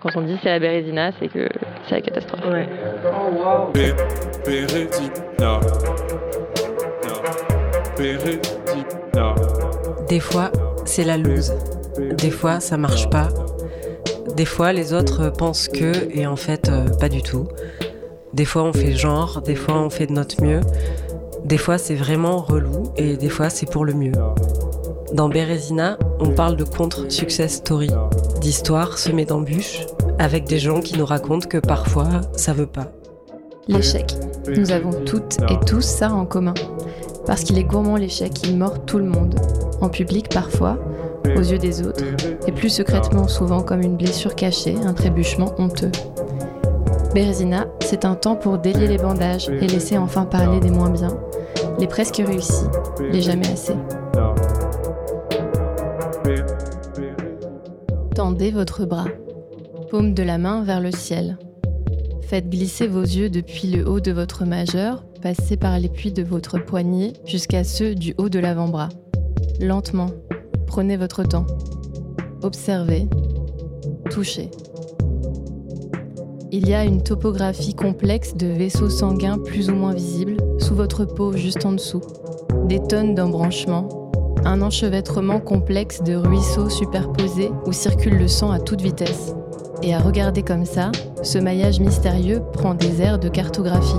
Quand on dit c'est la Bérésina, c'est que c'est la catastrophe. Ouais. Des fois, c'est la loose. Des fois, ça marche pas. Des fois, les autres pensent que, et en fait, euh, pas du tout. Des fois, on fait genre, des fois, on fait de notre mieux. Des fois, c'est vraiment relou, et des fois, c'est pour le mieux. Dans Bérésina, on parle de contre-success story, d'histoires semées d'embûches, avec des gens qui nous racontent que parfois, ça veut pas. L'échec. Nous avons toutes et tous ça en commun. Parce qu'il est gourmand l'échec, il mord tout le monde. En public parfois, aux yeux des autres, et plus secrètement souvent comme une blessure cachée, un trébuchement honteux. Bérésina, c'est un temps pour délier les bandages et laisser enfin parler des moins bien, les presque réussis, les jamais assez. Votre bras, paume de la main vers le ciel. Faites glisser vos yeux depuis le haut de votre majeur, passez par les plis de votre poignet jusqu'à ceux du haut de l'avant-bras. Lentement, prenez votre temps. Observez, touchez. Il y a une topographie complexe de vaisseaux sanguins plus ou moins visibles sous votre peau juste en dessous. Des tonnes d'embranchements, un enchevêtrement complexe de ruisseaux superposés où circule le sang à toute vitesse. Et à regarder comme ça, ce maillage mystérieux prend des airs de cartographie.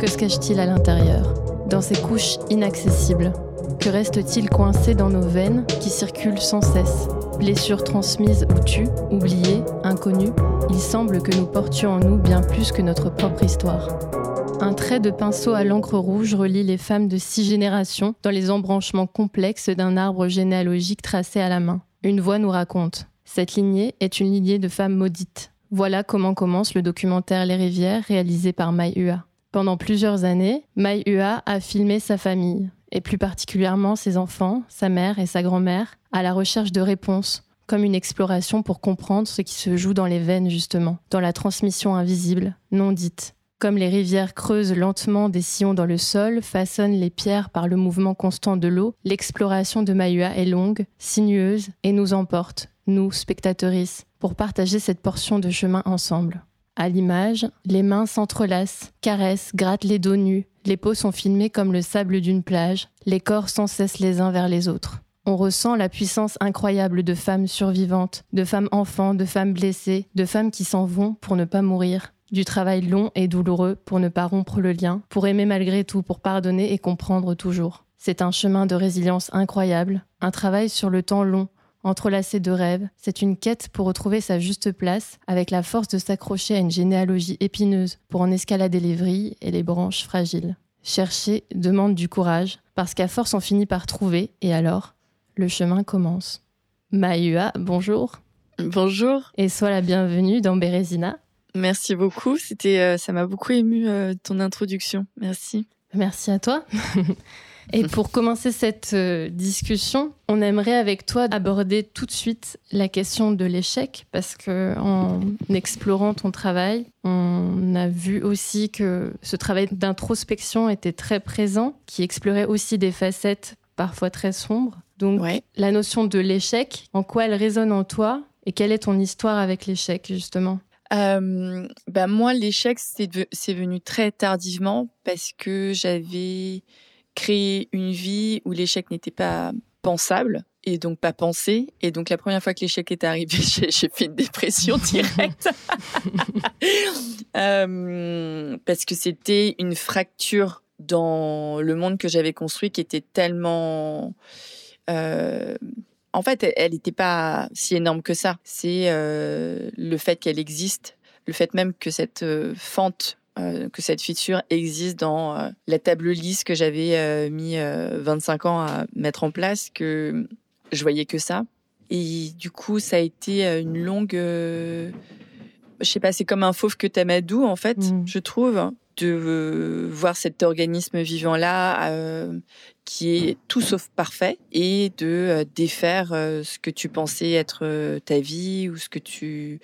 Que se cache-t-il à l'intérieur? Dans ces couches inaccessibles Que reste-t-il coincé dans nos veines qui circulent sans cesse? Blessures transmises ou tues, oubliées, inconnues, il semble que nous portions en nous bien plus que notre propre histoire. Un trait de pinceau à l'encre rouge relie les femmes de six générations dans les embranchements complexes d'un arbre généalogique tracé à la main. Une voix nous raconte. Cette lignée est une lignée de femmes maudites. Voilà comment commence le documentaire Les Rivières réalisé par Mai Ua. Pendant plusieurs années, Mai Ua a filmé sa famille, et plus particulièrement ses enfants, sa mère et sa grand-mère, à la recherche de réponses, comme une exploration pour comprendre ce qui se joue dans les veines justement, dans la transmission invisible, non dite. Comme les rivières creusent lentement des sillons dans le sol, façonnent les pierres par le mouvement constant de l'eau, l'exploration de Mahua est longue, sinueuse et nous emporte, nous, spectatrices, pour partager cette portion de chemin ensemble. À l'image, les mains s'entrelacent, caressent, grattent les dos nus, les peaux sont filmées comme le sable d'une plage, les corps sans cesse les uns vers les autres. On ressent la puissance incroyable de femmes survivantes, de femmes enfants, de femmes blessées, de femmes qui s'en vont pour ne pas mourir, du travail long et douloureux pour ne pas rompre le lien, pour aimer malgré tout, pour pardonner et comprendre toujours. C'est un chemin de résilience incroyable, un travail sur le temps long, entrelacé de rêves, c'est une quête pour retrouver sa juste place, avec la force de s'accrocher à une généalogie épineuse pour en escalader les vrilles et les branches fragiles. Chercher demande du courage, parce qu'à force on finit par trouver, et alors, le chemin commence. Mahua, bonjour, Bonjour, et sois la bienvenue dans Bérésina. Merci beaucoup. C'était, euh, ça m'a beaucoup ému euh, ton introduction. Merci. Merci à toi. Et pour commencer cette euh, discussion, on aimerait avec toi aborder tout de suite la question de l'échec parce que en explorant ton travail, on a vu aussi que ce travail d'introspection était très présent, qui explorait aussi des facettes parfois très sombres. Donc Ouais. la notion de l'échec, en quoi elle résonne en toi et quelle est ton histoire avec l'échec justement? Euh, bah moi, l'échec, c'est venu très tardivement parce que j'avais créé une vie où l'échec n'était pas pensable et donc pas pensé. Et donc la première fois que l'échec est arrivé, j'ai j'ai fait une dépression directe Euh, parce que c'était une fracture dans le monde que j'avais construit qui était tellement euh, en fait, elle n'était pas si énorme que ça. C'est euh, le fait qu'elle existe, le fait même que cette euh, fente, euh, que cette fissure existe dans la table lisse que j'avais mis euh, 25 ans à mettre en place, que je voyais que ça. Et du coup, ça a été une longue. je sais pas, c'est comme un fauve que Tamadou, en fait, Mm. je trouve, de euh, voir cet organisme vivant-là euh, qui est tout sauf parfait et de euh, défaire ce que tu pensais être ta vie ou ce que tu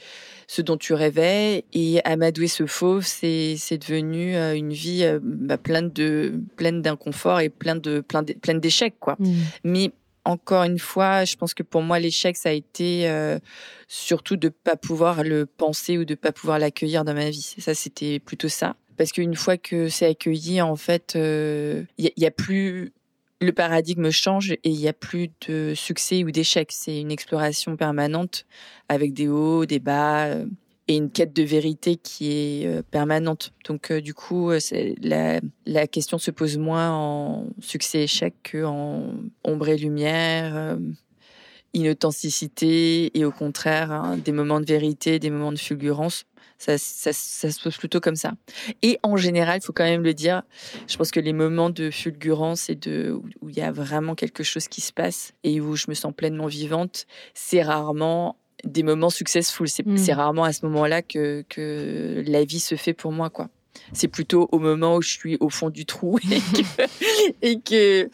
ce dont tu rêvais et amadouer ce fauve c'est c'est devenu une vie bah, pleine de pleine d'inconfort et plein de plein de- pleine d'échecs quoi Mm. mais encore une fois, je pense que pour moi, l'échec, ça a été euh, surtout de pas pouvoir le penser ou de pas pouvoir l'accueillir dans ma vie. Ça, c'était plutôt ça. Parce qu'une fois que c'est accueilli, en fait, il euh, y, a plus le paradigme change et il n'y a plus de succès ou d'échec. C'est une exploration permanente avec des hauts, des bas euh, et une quête de vérité qui est euh, permanente. Donc du coup, la, la, question se pose moins en succès-échec qu'en ombre et lumière, inauthenticité et au contraire hein, des moments de vérité, des moments de fulgurance. Ça, ça, ça, se pose plutôt comme ça. Et en général, il faut quand même le dire, je pense que les moments de fulgurance et de où il y a vraiment quelque chose qui se passe et où je me sens pleinement vivante, c'est rarement des moments successful. C'est mmh. rarement à ce moment-là que, que la vie se fait pour moi, quoi. C'est plutôt au moment où je suis au fond du trou et que, et que,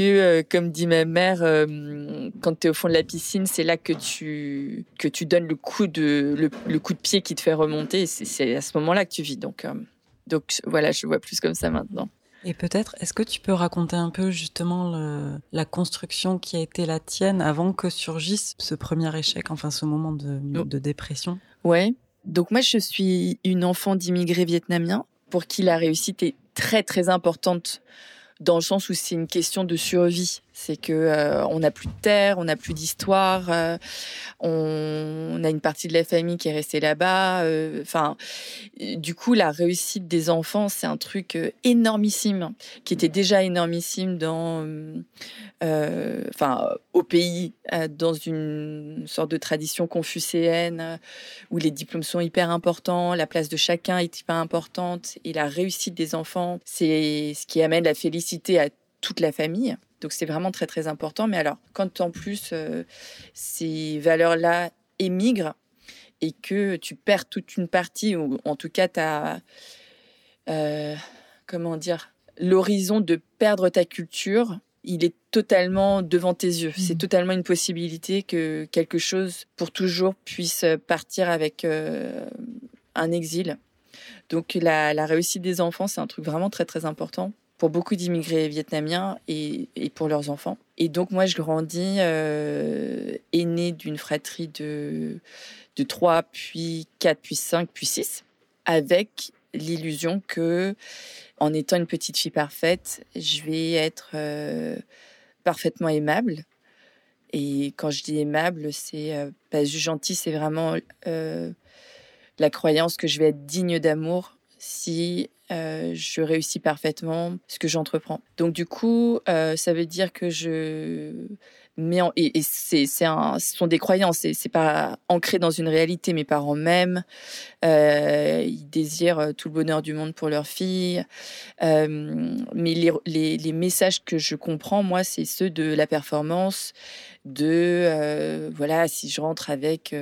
euh, comme dit ma mère, euh, quand tu es au fond de la piscine, c'est là que tu, que tu donnes le coup, de, le, coup de pied qui te fait remonter. C'est à ce moment-là que tu vis. Donc, euh, donc voilà, je vois plus comme ça maintenant. Et peut-être, est-ce que tu peux raconter un peu justement la construction qui a été la tienne avant que surgisse ce premier échec, enfin ce moment de, oh. de dépression? Ouais. Donc moi, je suis une enfant d'immigrés vietnamiens pour qui la réussite est très très importante dans le sens où c'est une question de survie. C'est que euh, on n'a plus de terre, on n'a plus d'histoire, euh, on, a une partie de la famille qui est restée là-bas. Euh, enfin, du coup, la réussite des enfants, c'est un truc énormissime, qui était déjà énormissime dans, enfin, au pays, dans une sorte de tradition confucéenne où les diplômes sont hyper importants, la place de chacun est hyper importante et la réussite des enfants, c'est ce qui amène la félicité à toute la famille. Donc c'est vraiment très très important. Mais alors, quand en plus euh, ces valeurs-là émigrent et que tu perds toute une partie, ou en tout cas tu as, euh, comment dire, l'horizon de perdre ta culture, il est totalement devant tes yeux. C'est mmh. totalement une possibilité que quelque chose pour toujours puisse partir avec euh, un exil. Donc la, la réussite des enfants, c'est un truc vraiment très très important pour beaucoup d'immigrés vietnamiens et, pour leurs enfants. Et donc moi, je grandis euh, aînée d'une fratrie de, de 3, puis 4, puis 5, puis 6, avec l'illusion que, en étant une petite fille parfaite, je vais être euh, parfaitement aimable. Et quand je dis aimable, c'est euh, pas juste gentil, c'est vraiment euh, la croyance que je vais être digne d'amour si euh, je réussis parfaitement ce que j'entreprends. Donc du coup, euh, ça veut dire que je mets en... et, c'est c'est un ce sont des croyances, c'est c'est pas ancré dans une réalité. Mes parents m'aiment, euh, ils désirent tout le bonheur du monde pour leur fille, euh, mais les, les les messages que je comprends moi, c'est ceux de la performance, de euh, voilà si je rentre avec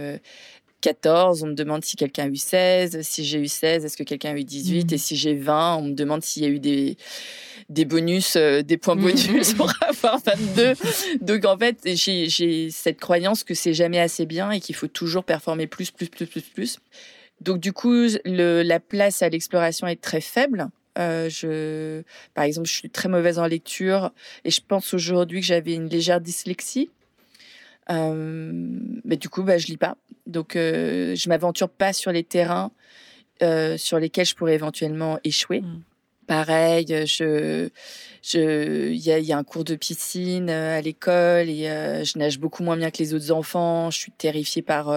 14, on me demande si quelqu'un a eu 16. Si j'ai eu 16, est-ce que quelqu'un a eu 18 mmh. Et si j'ai 20, on me demande s'il y a eu des, des bonus, euh, des points mmh. bonus pour avoir 22. Donc en fait, j'ai cette croyance que c'est jamais assez bien et qu'il faut toujours performer plus, plus, plus, plus, plus. Donc du coup, le, la place à l'exploration est très faible. Euh, je, par exemple, je suis très mauvaise en lecture et je pense aujourd'hui que j'avais une légère dyslexie. Euh, mais du coup, bah, je lis pas. Donc, euh, je m'aventure pas sur les terrains euh, sur lesquels je pourrais éventuellement échouer. Mm. Pareil, je, je, il y a, y a, un cours de piscine à l'école et je nage beaucoup moins bien que les autres enfants. Je suis terrifiée par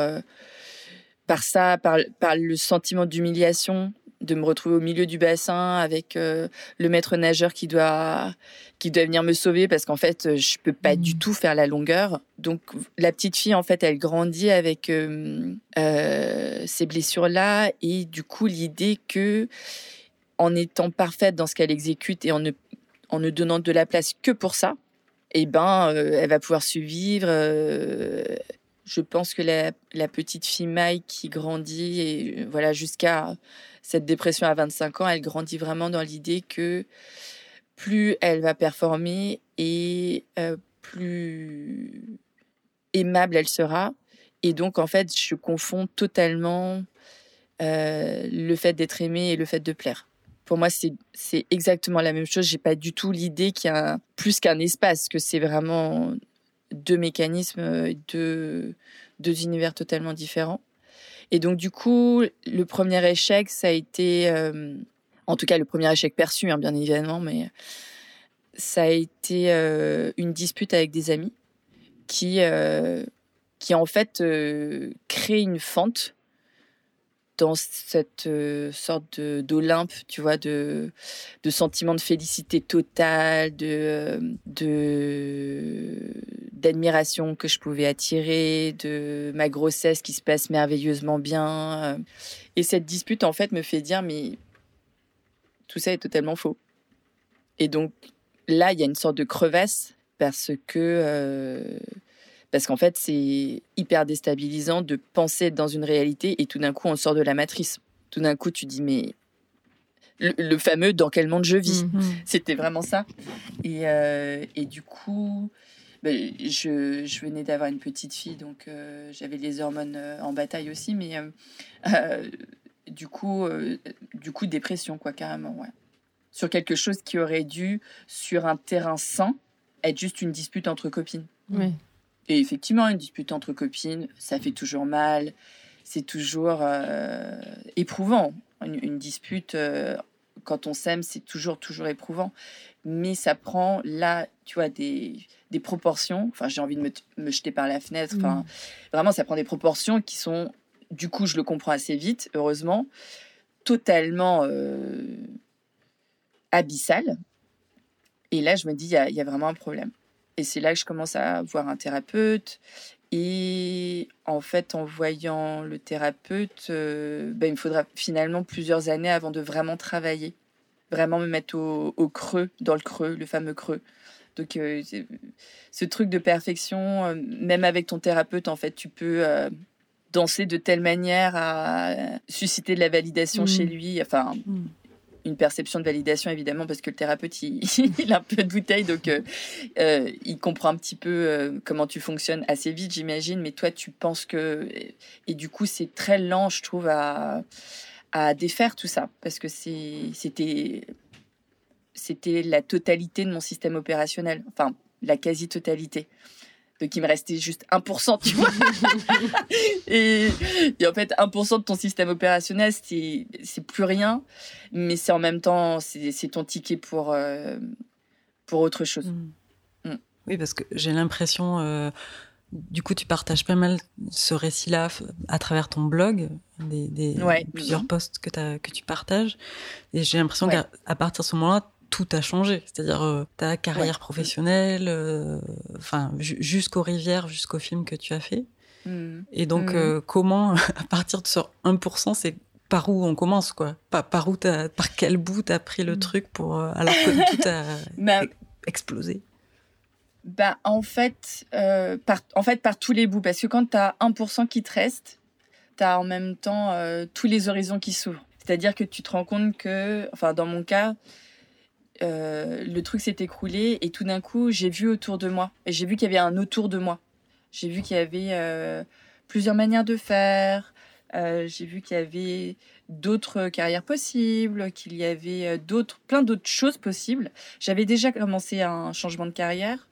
par ça, par, par le sentiment d'humiliation de me retrouver au milieu du bassin avec euh, le maître nageur qui doit qui doit venir me sauver parce qu'en fait je peux pas du mmh. tout faire la longueur donc la petite fille en fait elle grandit avec euh, euh, ces blessures là et du coup l'idée que en étant parfaite dans ce qu'elle exécute et en ne en ne donnant de la place que pour ça eh ben elle va pouvoir survivre je pense que la, petite fille Maï qui grandit et voilà jusqu'à cette dépression à 25 ans, elle grandit vraiment dans l'idée que plus elle va performer et euh, plus aimable elle sera. Et donc, en fait, je confonds totalement euh, le fait d'être aimé et le fait de plaire. Pour moi, c'est c'est exactement la même chose. J'ai pas du tout l'idée qu'il y a plus qu'un espace, que c'est vraiment deux mécanismes, deux, deux univers totalement différents. Et donc, du coup, le premier échec, ça a été, euh, en tout cas, le premier échec perçu, hein, bien évidemment, mais ça a été euh, une dispute avec des amis qui, euh, qui en fait, créent une fente dans cette sorte d'Olympe, tu vois, de, de sentiment de félicité totale, de, de d'admiration que je pouvais attirer, de ma grossesse qui se passe merveilleusement bien. Et cette dispute, en fait, me fait dire, mais tout ça est totalement faux. Et donc, là, il y a une sorte de crevasse parce que... Euh, parce qu'en fait, c'est hyper déstabilisant de penser être dans une réalité et tout d'un coup, on sort de la matrice. Tout d'un coup, tu dis, mais le, fameux dans quel monde je vis? Mhm. C'était vraiment ça. Et, euh, et du coup, ben, je, je, venais d'avoir une petite fille, donc euh, j'avais les hormones euh, en bataille aussi, mais euh, du coup, du coup, dépression, quoi, carrément, ouais. Sur quelque chose qui aurait dû, sur un terrain sain, être juste une dispute entre copines. Et effectivement, une dispute entre copines, ça fait toujours mal, c'est toujours éprouvant. Une, une dispute, quand on s'aime, c'est toujours, toujours éprouvant. Mais ça prend là, tu vois, des des proportions. Enfin, j'ai envie de me, jeter par la fenêtre. Enfin, mm. vraiment, ça prend des proportions qui sont, du coup, je le comprends assez vite, heureusement, totalement euh, abyssales. Et là, je me dis, il y, a, vraiment un problème. Et c'est là que je commence à voir un thérapeute. Et en fait, en voyant le thérapeute, euh, ben, il me faudra finalement plusieurs années avant de vraiment travailler, vraiment me mettre au creux, dans le creux, le fameux creux. Donc, euh, ce truc de perfection, euh, même avec ton thérapeute, en fait, tu peux danser de telle manière à susciter de la validation chez mm. lui. Enfin. Mm. Une perception de validation, évidemment, parce que le thérapeute, il, a un peu de bouteille, donc il comprend un petit peu comment tu fonctionnes assez vite, j'imagine. Mais toi, tu penses que. Et, du coup, c'est très lent, je trouve, à, à défaire tout ça, parce que c'était c'était la totalité de mon système opérationnel, enfin la quasi-totalité. Donc il me restait juste 1%, tu vois. et, en fait, 1% de ton système opérationnel, c'est plus rien, mais c'est en même temps, c'est ton ticket pour, euh, pour autre chose. Mm. Mm. Oui, parce que j'ai l'impression, euh, du coup, tu partages pas mal ce récit-là à travers ton blog, des, plusieurs posts que, as, que tu partages. Et j'ai l'impression qu'à partir de ce moment-là, tout a changé. C'est-à-dire euh, ta carrière professionnelle, euh, enfin jusqu'aux rivières, jusqu'au film que tu as fait. Mm. Et donc mm. euh, comment, à partir de ce 1%, c'est par où on commence quoi? Par, par où par quel bout t'as pris le mm. truc pour alors que tout a bah, explosé? bah, en fait, par, en fait, par tous les bouts. Parce que quand tu as 1% qui te reste, tu as en même temps tous les horizons qui s'ouvrent. C'est-à-dire que tu te rends compte que, enfin, dans mon cas, euh, le truc s'est écroulé et tout d'un coup, j'ai vu autour de moi. Et j'ai vu qu'il y avait un autour de moi. J'ai vu qu'il y avait euh, plusieurs manières de faire. Euh, j'ai vu qu'il y avait d'autres carrières possibles, qu'il y avait d'autres, plein d'autres choses possibles. J'avais déjà commencé un changement de carrière.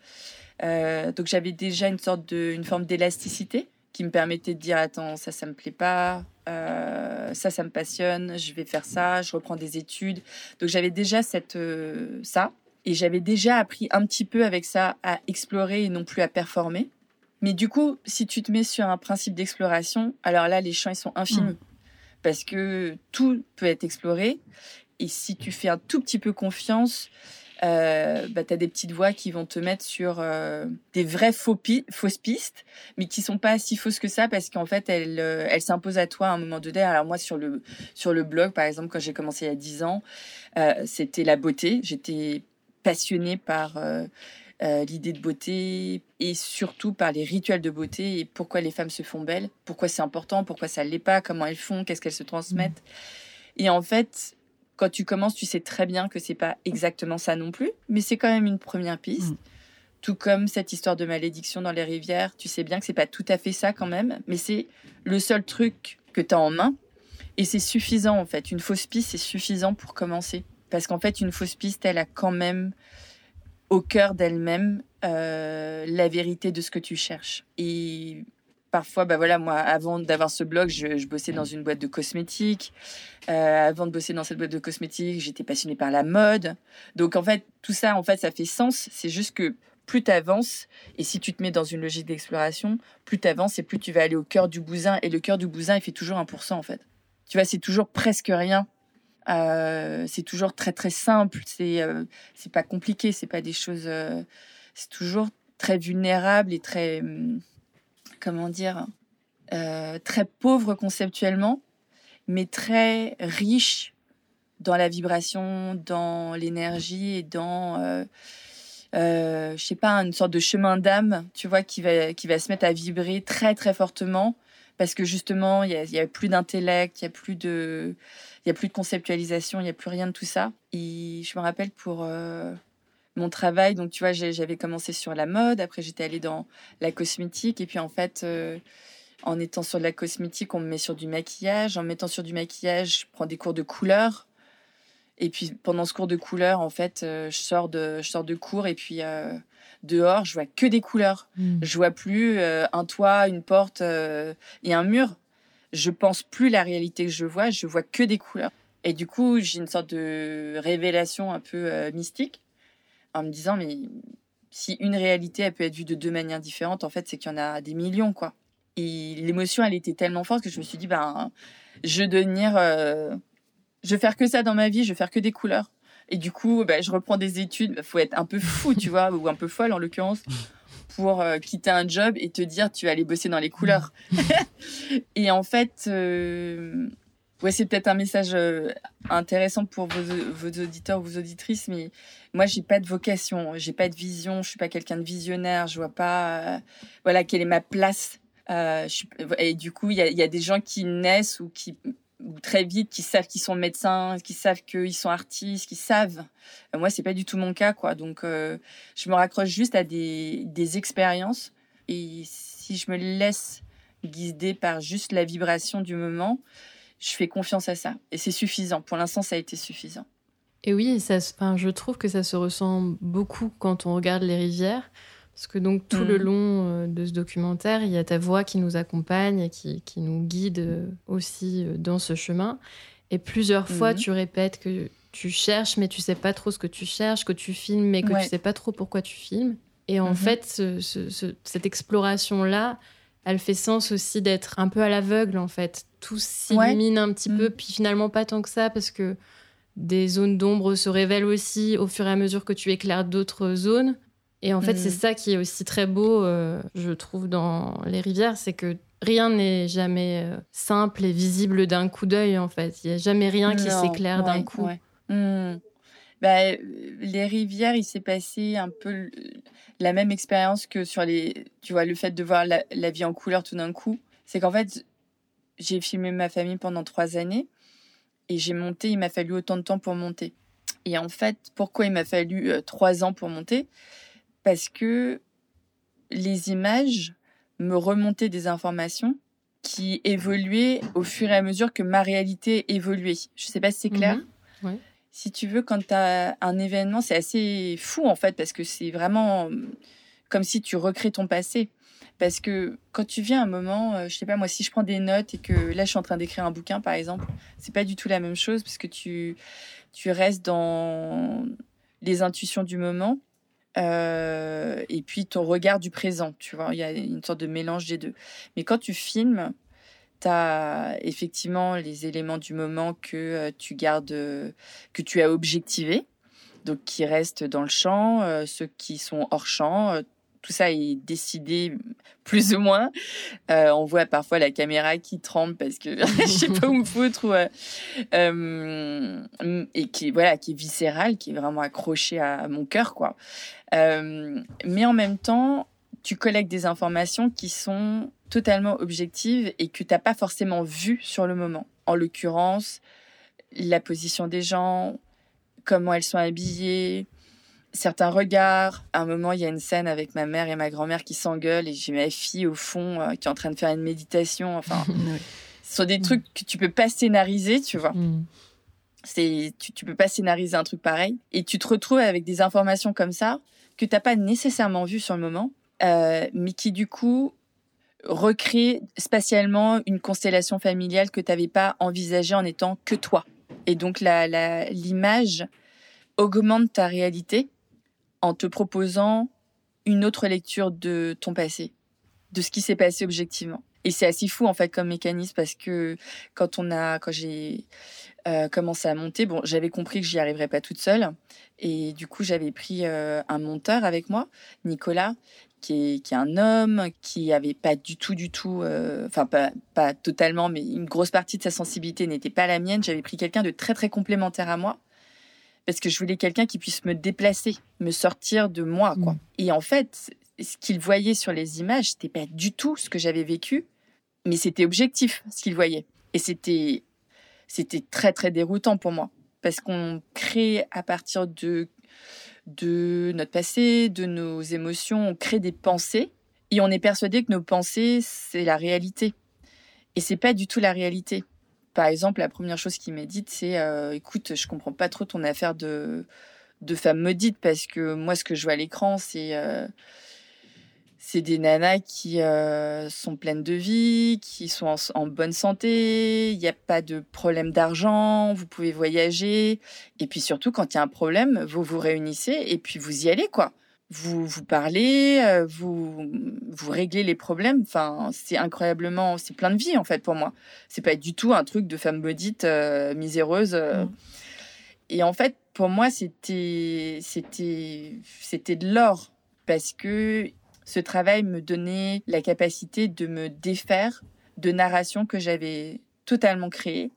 donc j'avais déjà une sorte de, une forme d'élasticité qui me permettait de dire attends ça ça me plaît pas euh, ça ça me passionne je vais faire ça je reprends des études. Donc j'avais déjà cette euh, ça. Et j'avais déjà appris un petit peu avec ça à explorer et non plus à performer. Mais du coup si tu te mets sur un principe d'exploration alors là les champs ils sont infinis. Mmh. parce que tout peut être exploré. Et si tu fais un tout petit peu confiance euh, bah, tu as des petites voix qui vont te mettre sur euh, des vraies faux fausses pistes, mais qui sont pas si fausses que ça parce qu'en fait, elles, euh, elles s'imposent à toi à un moment donné. Alors moi, sur le, sur le blog, par exemple, quand j'ai commencé il y a 10 ans, euh, c'était la beauté. J'étais passionnée par... Euh, l'idée de beauté et surtout par les rituels de beauté et pourquoi les femmes se font belles, pourquoi c'est important, pourquoi ça l'est pas, comment elles font, qu'est-ce qu'elles se transmettent. Mmh. Et en fait, quand tu commences, tu sais très bien que c'est pas exactement ça non plus, mais c'est quand même une première piste. Mm. Tout comme cette histoire de malédiction dans les rivières, tu sais bien que c'est pas tout à fait ça quand même, mais c'est le seul truc que tu as en main Et c'est suffisant en fait. Une fausse piste, c'est suffisant pour commencer. Parce qu'en fait, une fausse piste, elle a quand même au cœur d'elle-même euh, la vérité de ce que tu cherches. Et parfois, bah voilà, moi, avant d'avoir ce blog, je, bossais dans une boîte de cosmétiques. Euh, avant de bosser dans cette boîte de cosmétiques, j'étais passionnée par la mode. Donc en fait, tout ça, en fait, ça fait sens. C'est juste que plus tu avances, et si tu te mets dans une logique d'exploration, plus tu avances et plus tu vas aller au cœur du bousin. Et le cœur du bousin, il fait toujours 1% en fait. Tu vois, c'est toujours presque rien. Euh, c'est toujours très très simple. C'est euh, pas compliqué. C'est pas des choses. Euh, c'est toujours très vulnérable et très hum, comment dire très pauvre conceptuellement, mais très riche dans la vibration, dans l'énergie et dans je sais pas une sorte de chemin d'âme, tu vois, qui va qui va se mettre à vibrer très très fortement parce que justement, il n'y a, plus d'intellect, il n'y a plus de, il y a plus de conceptualisation, il n'y a plus rien de tout ça. Et je me rappelle pour euh, mon travail, donc tu vois, j'avais commencé sur la mode, après j'étais allée dans la cosmétique, et puis en fait, euh, en étant sur de la cosmétique, on me met sur du maquillage. En mettant sur du maquillage, je prends des cours de couleur. Et puis pendant ce cours de couleur, en fait, euh, je sors de, je sors de cours et puis dehors, je vois que des couleurs. Hmm. Je vois plus euh, un toit, une porte euh, et un mur. Je pense plus la réalité que je vois, je vois que des couleurs. Et du coup, j'ai une sorte de révélation un peu euh, mystique en me disant mais si une réalité elle peut être vue de deux manières différentes, en fait, c'est qu'il y en a des millions quoi. Et l'émotion, elle était tellement forte que je me suis dit ben je veux devenir je vais faire que ça dans ma vie, je vais faire que des couleurs. Et du coup, bah, je reprends des études. Il faut être un peu fou, tu vois, ou un peu folle en l'occurrence, pour euh, quitter un job et te dire tu vas aller bosser dans les couleurs. et en fait, euh, ouais, c'est peut-être un message euh, intéressant pour vos, vos, auditeurs, vos auditrices, mais moi, j'ai pas de vocation, j'ai pas de vision, je suis pas quelqu'un de visionnaire, je vois pas, voilà, quelle est ma place. et du coup, il y a, des gens qui naissent ou qui très vite qui savent qu'ils sont médecins, qui savent qu'ils sont artistes, qui savent. Euh, moi, c'est pas du tout mon cas, quoi. Donc, euh, je me raccroche juste à des expériences. Et si je me laisse guider par juste la vibration du moment, je fais confiance à ça. Et c'est suffisant. Pour l'instant, ça a été suffisant. Et oui, ça, enfin, je trouve que ça se ressent beaucoup quand on regarde les rivières. Parce que donc tout le mm. long euh, de ce documentaire, il y a ta voix qui nous accompagne et qui, qui nous guide aussi euh, dans ce chemin. Et plusieurs fois, mm. tu répètes que tu cherches, mais tu sais pas trop ce que tu cherches, que tu filmes, mais que tu sais pas trop pourquoi tu filmes. Et en mm-hmm. fait, ce, cette exploration-là, elle fait sens aussi d'être un peu à l'aveugle, en fait. Tout s'illumine un petit peu, mm. puis finalement pas tant que ça, parce que des zones d'ombre se révèlent aussi au fur et à mesure que tu éclaires d'autres zones. Et en fait, c'est mm. ça qui est aussi très beau, euh, je trouve, dans les rivières, c'est que rien n'est jamais euh, simple et visible d'un coup d'œil, en fait. Il n'y a jamais rien qui s'éclaire d'un coup. Mm. Bah, les rivières, il s'est passé un peu la même expérience que sur les, tu vois, le fait de voir la, la vie en couleur tout d'un coup. C'est qu'en fait, j'ai filmé ma famille pendant trois années et j'ai monté, il m'a fallu autant de temps pour monter. Et en fait, pourquoi il m'a fallu euh, trois ans pour monter? Parce que les images me remontaient des informations qui évoluaient au fur et à mesure que ma réalité évoluait. Je ne sais pas si c'est clair? Mhm. Si tu veux, quand tu as un événement, c'est assez fou en fait, parce que c'est vraiment comme si tu recrées ton passé. Parce que quand tu viens un moment, je euh, je sais pas moi, si je prends des notes et que là je suis en train d'écrire un bouquin par exemple, c'est pas du tout la même chose parce que tu, tu restes dans les intuitions du moment euh, et puis ton regard du présent, tu vois, il y a une sorte de mélange des deux. Mais quand tu filmes, tu as effectivement les éléments du moment que euh, tu gardes, euh, que tu as objectivé, donc qui restent dans le champ, ceux qui sont hors champ, tout ça est décidé plus ou moins. Euh, on voit parfois la caméra qui tremble parce que je sais pas où me foutre ou, euh, euh, et qui voilà qui est viscérale, qui est vraiment accrochée à, mon cœur quoi. mais en même temps, tu collectes des informations qui sont totalement objectives et que tu n'as pas forcément vues sur le moment. En l'occurrence, la position des gens, comment elles sont habillées, certains regards. À un moment, il y a une scène avec ma mère et ma grand-mère qui s'engueulent et j'ai ma fille au fond euh, qui est en train de faire une méditation. Enfin, Ce sont des Mm. trucs que tu peux pas scénariser, tu vois. Mm. C'est, tu, tu peux pas scénariser un truc pareil. Et tu te retrouves avec des informations comme ça que t'as pas nécessairement vues sur le moment, mais qui du coup recréent spatialement une constellation familiale que t'avais pas envisagée en étant que toi. Et donc l'image augmente ta réalité en te proposant une autre lecture de ton passé, de ce qui s'est passé objectivement. Et c'est assez fou en fait comme mécanisme parce que quand on a, quand j'ai euh, commencé à monter, bon, j'avais compris que j'y arriverais pas toute seule et du coup j'avais pris euh, un monteur avec moi, Nicolas, qui est, qui est un homme qui avait pas du tout, du tout, euh, enfin pas, pas totalement, mais une grosse partie de sa sensibilité n'était pas la mienne. J'avais pris quelqu'un de très très complémentaire à moi parce que je voulais quelqu'un qui puisse me déplacer, me sortir de moi, quoi. Mm. Et en fait, ce qu'il voyait sur les images, c'était pas du tout ce que j'avais vécu, mais c'était objectif ce qu'il voyait. Et c'était, c'était très très déroutant pour moi parce qu'on crée à partir de de notre passé, de nos émotions, on crée des pensées et on est persuadé que nos pensées c'est la réalité. Et c'est pas du tout la réalité. Par exemple, la première chose qu'il m'a dite, c'est euh, écoute, je comprends pas trop ton affaire de, de femme maudite parce que moi, ce que je vois à l'écran, c'est euh, c'est des nanas qui euh, sont pleines de vie, qui sont en, en bonne santé, il n'y a pas de problème d'argent, vous pouvez voyager. Et puis surtout, quand il y a un problème, vous vous réunissez et puis vous y allez, quoi. Vous, vous parlez, euh, vous, vous réglez les problèmes. Enfin, c'est incroyablement, c'est plein de vie, en fait, pour moi. C'est pas du tout un truc de femme maudite, euh, miséreuse. euh. Mm. Et en fait, pour moi, c'était, c'était, c'était de l'or parce que ce travail me donnait la capacité de me défaire de narrations que j'avais totalement créées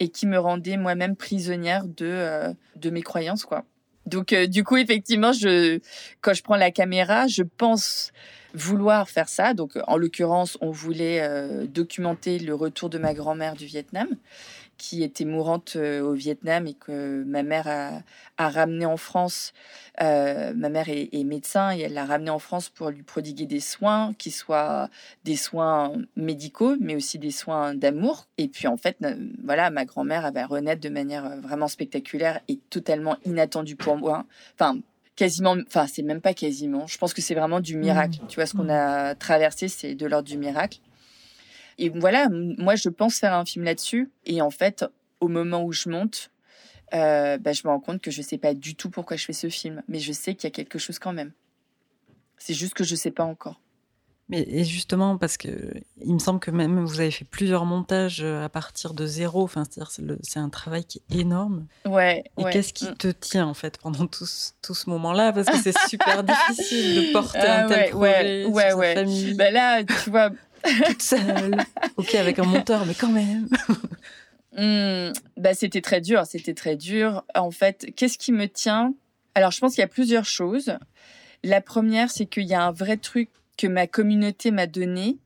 et qui me rendaient moi-même prisonnière de, euh, de mes croyances, quoi. Donc, euh, du coup, effectivement, je, quand je prends la caméra, je pense vouloir faire ça. Donc, en l'occurrence, on voulait euh, documenter le retour de ma grand-mère du Vietnam, qui était mourante euh, au Vietnam et que ma mère a, a ramené en France. Euh, ma mère est, est médecin et elle l'a ramené en France pour lui prodiguer des soins, qui soient des soins médicaux, mais aussi des soins d'amour. Et puis, en fait, euh, voilà, ma grand-mère avait renaître de manière vraiment spectaculaire et totalement inattendue pour moi. Enfin, quasiment, enfin, c'est même pas quasiment. Je pense que c'est vraiment du miracle. Tu vois, ce qu'on a traversé, c'est de l'ordre du miracle. Et voilà, moi, je pense faire un film là-dessus. Et en fait, au moment où je monte, euh, bah, je me rends compte que je sais pas du tout pourquoi je fais ce film. Mais je sais qu'il y a quelque chose quand même. C'est juste que je sais pas encore. Mais et justement, parce que il me semble que même vous avez fait plusieurs montages euh, à partir de zéro. Enfin, c'est un travail qui est énorme. Ouais. Et ouais. qu'est-ce qui Mm. te tient en fait pendant tout ce, tout ce moment-là? Parce que c'est super difficile de porter Ah un tel ouais, projet ouais, sur sa famille Bah là, tu vois, toute seule. ok, avec un monteur, mais quand même. Hmm, bah c'était très dur, c'était très dur. En fait, qu'est-ce qui me tient? Alors, je pense qu'il y a plusieurs choses. La première, c'est qu'il y a un vrai truc que ma communauté m'a donné.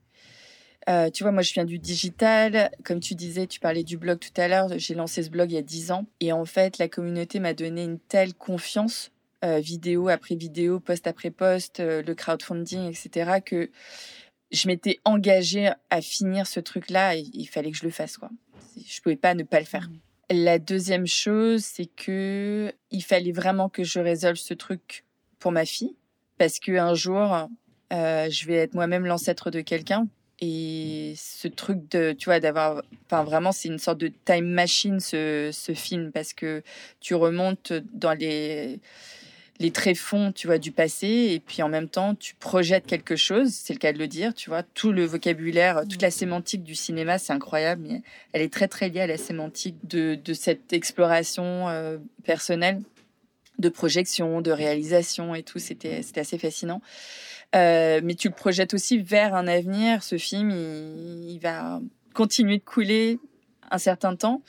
Euh, tu vois, moi, je viens du digital. Comme tu disais, tu parlais du blog tout à l'heure. J'ai lancé ce blog il y a 10 ans. Et en fait, la communauté m'a donné une telle confiance, euh, vidéo après vidéo, post après post, euh, le crowdfunding, etc., que je m'étais engagée à finir ce truc-là et il fallait que je le fasse, quoi. Je pouvais pas ne pas le faire. La deuxième chose, c'est que il fallait vraiment que je résolve ce truc pour ma fille, parce que un jour, euh, je vais être moi-même l'ancêtre de quelqu'un. Et ce truc de, tu vois, d'avoir, enfin vraiment, c'est une sorte de time machine ce, ce film parce que tu remontes dans les les tréfonds, tu vois, du passé, et puis en même temps, tu projettes quelque chose, c'est le cas de le dire, tu vois, tout le vocabulaire, toute la sémantique du cinéma, c'est incroyable, mais elle est très très liée à la sémantique de, de cette exploration euh, personnelle, de projection, de réalisation et tout, c'était assez fascinant. Euh, mais tu le projettes aussi vers un avenir, ce film, il, il va continuer de couler un certain temps,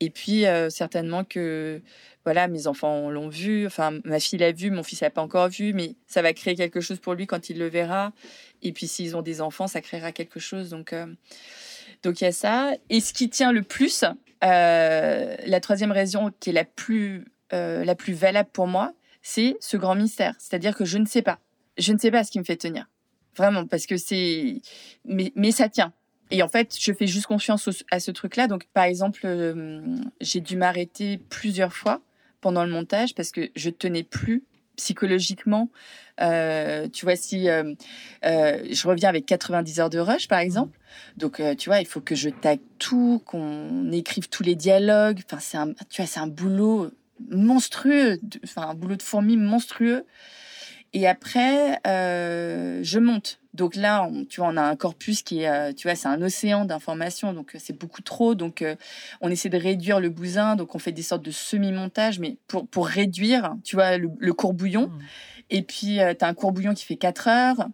et puis euh, certainement que voilà, mes enfants l'ont vu, enfin ma fille l'a vu, mon fils l'a pas encore vu, mais ça va créer quelque chose pour lui quand il le verra. Et puis s'ils ont des enfants, ça créera quelque chose. Donc euh, donc il y a ça. Et ce qui tient le plus, euh, la troisième raison qui est la plus la plus valable pour moi, c'est ce grand mystère. C'est-à-dire que je ne sais pas, je ne sais pas ce qui me fait tenir, vraiment, parce que c'est mais mais ça tient. Et en fait, je fais juste confiance à ce truc-là. Donc, par exemple, euh, j'ai dû m'arrêter plusieurs fois pendant le montage parce que je tenais plus psychologiquement. Euh, tu vois, si euh, je reviens avec 90 heures de rush, par exemple, donc tu vois, il faut que je tag tout, qu'on écrive tous les dialogues. Enfin, c'est un, tu vois, c'est un boulot monstrueux, enfin un boulot de fourmi monstrueux. Et après, je monte. Donc là, on, tu vois, on a un corpus qui est, euh, tu vois, c'est un océan d'informations, donc euh, c'est beaucoup trop. Donc euh, on essaie de réduire le bousin, donc on fait des sortes de semi-montage, mais pour, pour réduire, tu vois, le, le courbouillon. Mmh. Et puis, tu as un courbouillon qui fait 4 heures,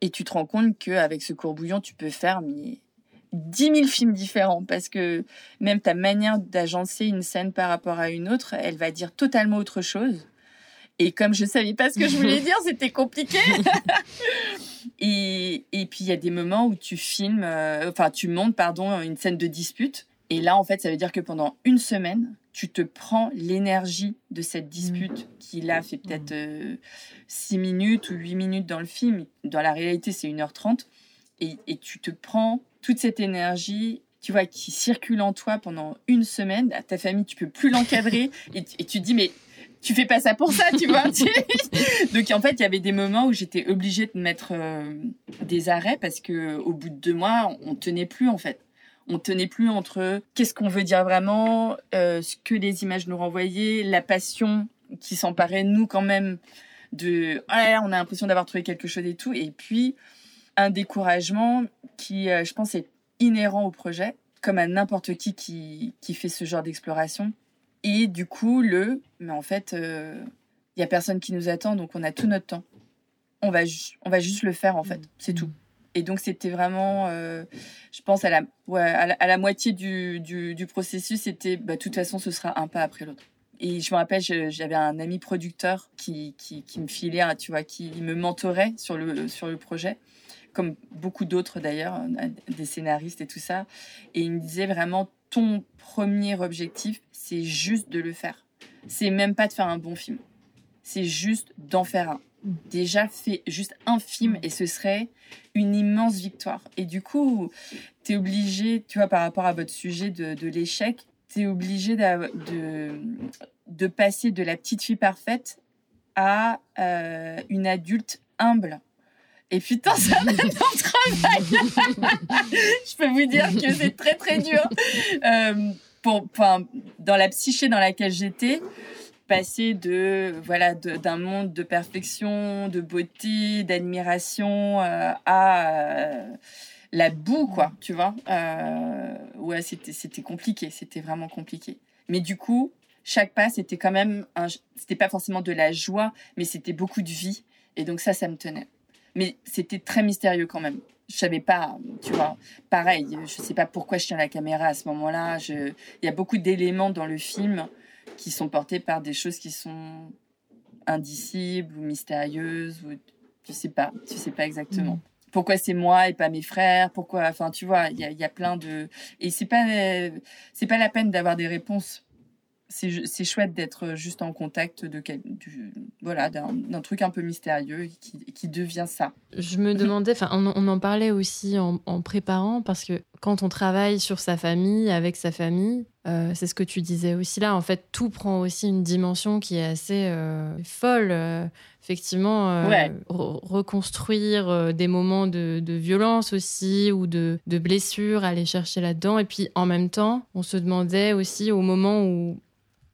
et tu te rends compte qu'avec ce courbouillon, tu peux faire mais, 10 000 films différents, parce que même ta manière d'agencer une scène par rapport à une autre, elle va dire totalement autre chose. Et comme je savais pas ce que je voulais dire, c'était compliqué. et, et puis il y a des moments où tu filmes, euh, enfin tu montes pardon une scène de dispute. Et là en fait ça veut dire que pendant une semaine tu te prends l'énergie de cette dispute mmh. qui là fait peut-être 6 mmh. euh, minutes ou 8 minutes dans le film. Dans la réalité c'est 1h30. Et, et tu te prends toute cette énergie tu vois, qui circule en toi pendant une semaine. Ta famille, tu peux plus l'encadrer et, et, tu te dis, mais tu fais pas ça pour ça, tu vois. Donc en fait, il y avait des moments où j'étais obligée de mettre euh, des arrêts parce que au bout de deux mois, on tenait plus en fait. On tenait plus entre qu'est-ce qu'on veut dire vraiment, euh, ce que les images nous renvoyaient, la passion qui s'emparait nous quand même de oh là on a l'impression d'avoir trouvé quelque chose et tout, et puis un découragement qui, euh, je pense, est inhérent au projet, comme à n'importe qui, qui qui fait ce genre d'exploration et du coup, le, mais en fait, il euh, y a personne qui nous attend, donc on a tout notre temps. On va, on va juste le faire, en fait. C'est tout. Et donc, c'était vraiment, euh, je pense, à la, ouais, à la, moitié du, du, processus, c'était, bah, de toute façon, ce sera un pas après l'autre. Et je me rappelle, j'avais un ami producteur qui, qui, qui, me filait, tu vois, qui me mentorait sur le, sur le projet, comme beaucoup d'autres d'ailleurs, des scénaristes et tout ça. Et il me disait vraiment, ton premier objectif, c'est juste de le faire. C'est même pas de faire un bon film. C'est juste d'en faire un. Déjà, fais juste un film et ce serait une immense victoire. Et du coup, tu es obligé, tu vois, par rapport à votre sujet de, l'échec, tu es obligé de, de passer de la petite fille parfaite à euh, une adulte humble. Et putain, ça va être travail. Je peux vous dire que c'est très très dur. Euh, pour, dans la psyché dans laquelle j'étais, passer de voilà d'un monde de perfection, de beauté, d'admiration euh, à euh, la boue quoi, tu vois. Ouais, c'était c'était compliqué, c'était vraiment compliqué. Mais du coup, chaque pas c'était quand même c'était pas forcément de la joie, mais c'était beaucoup de vie et donc ça ça me tenait. Mais c'était très mystérieux quand même je savais pas, tu vois. Pareil, je sais pas pourquoi je tiens la caméra à ce moment-là. Il y a beaucoup d'éléments dans le film qui sont portés par des choses qui sont indicibles ou mystérieuses ou tu sais pas, tu sais pas exactement. Mm. Pourquoi c'est moi et pas mes frères? Pourquoi Enfin, tu vois, il y a, y a, plein de et c'est pas c'est pas la peine d'avoir des réponses c'est chouette d'être juste en contact de du, voilà d'un truc un peu mystérieux qui, qui, devient ça. Je me demandais, enfin on, on, en parlait aussi en, en, préparant parce que quand on travaille sur sa famille avec sa famille, euh, c'est ce que tu disais aussi là. En fait, tout prend aussi une dimension qui est assez euh, folle. Euh, effectivement, reconstruire des moments de, de, violence aussi ou de, de blessures, aller chercher là-dedans. Et puis en même temps, on se demandait aussi au moment où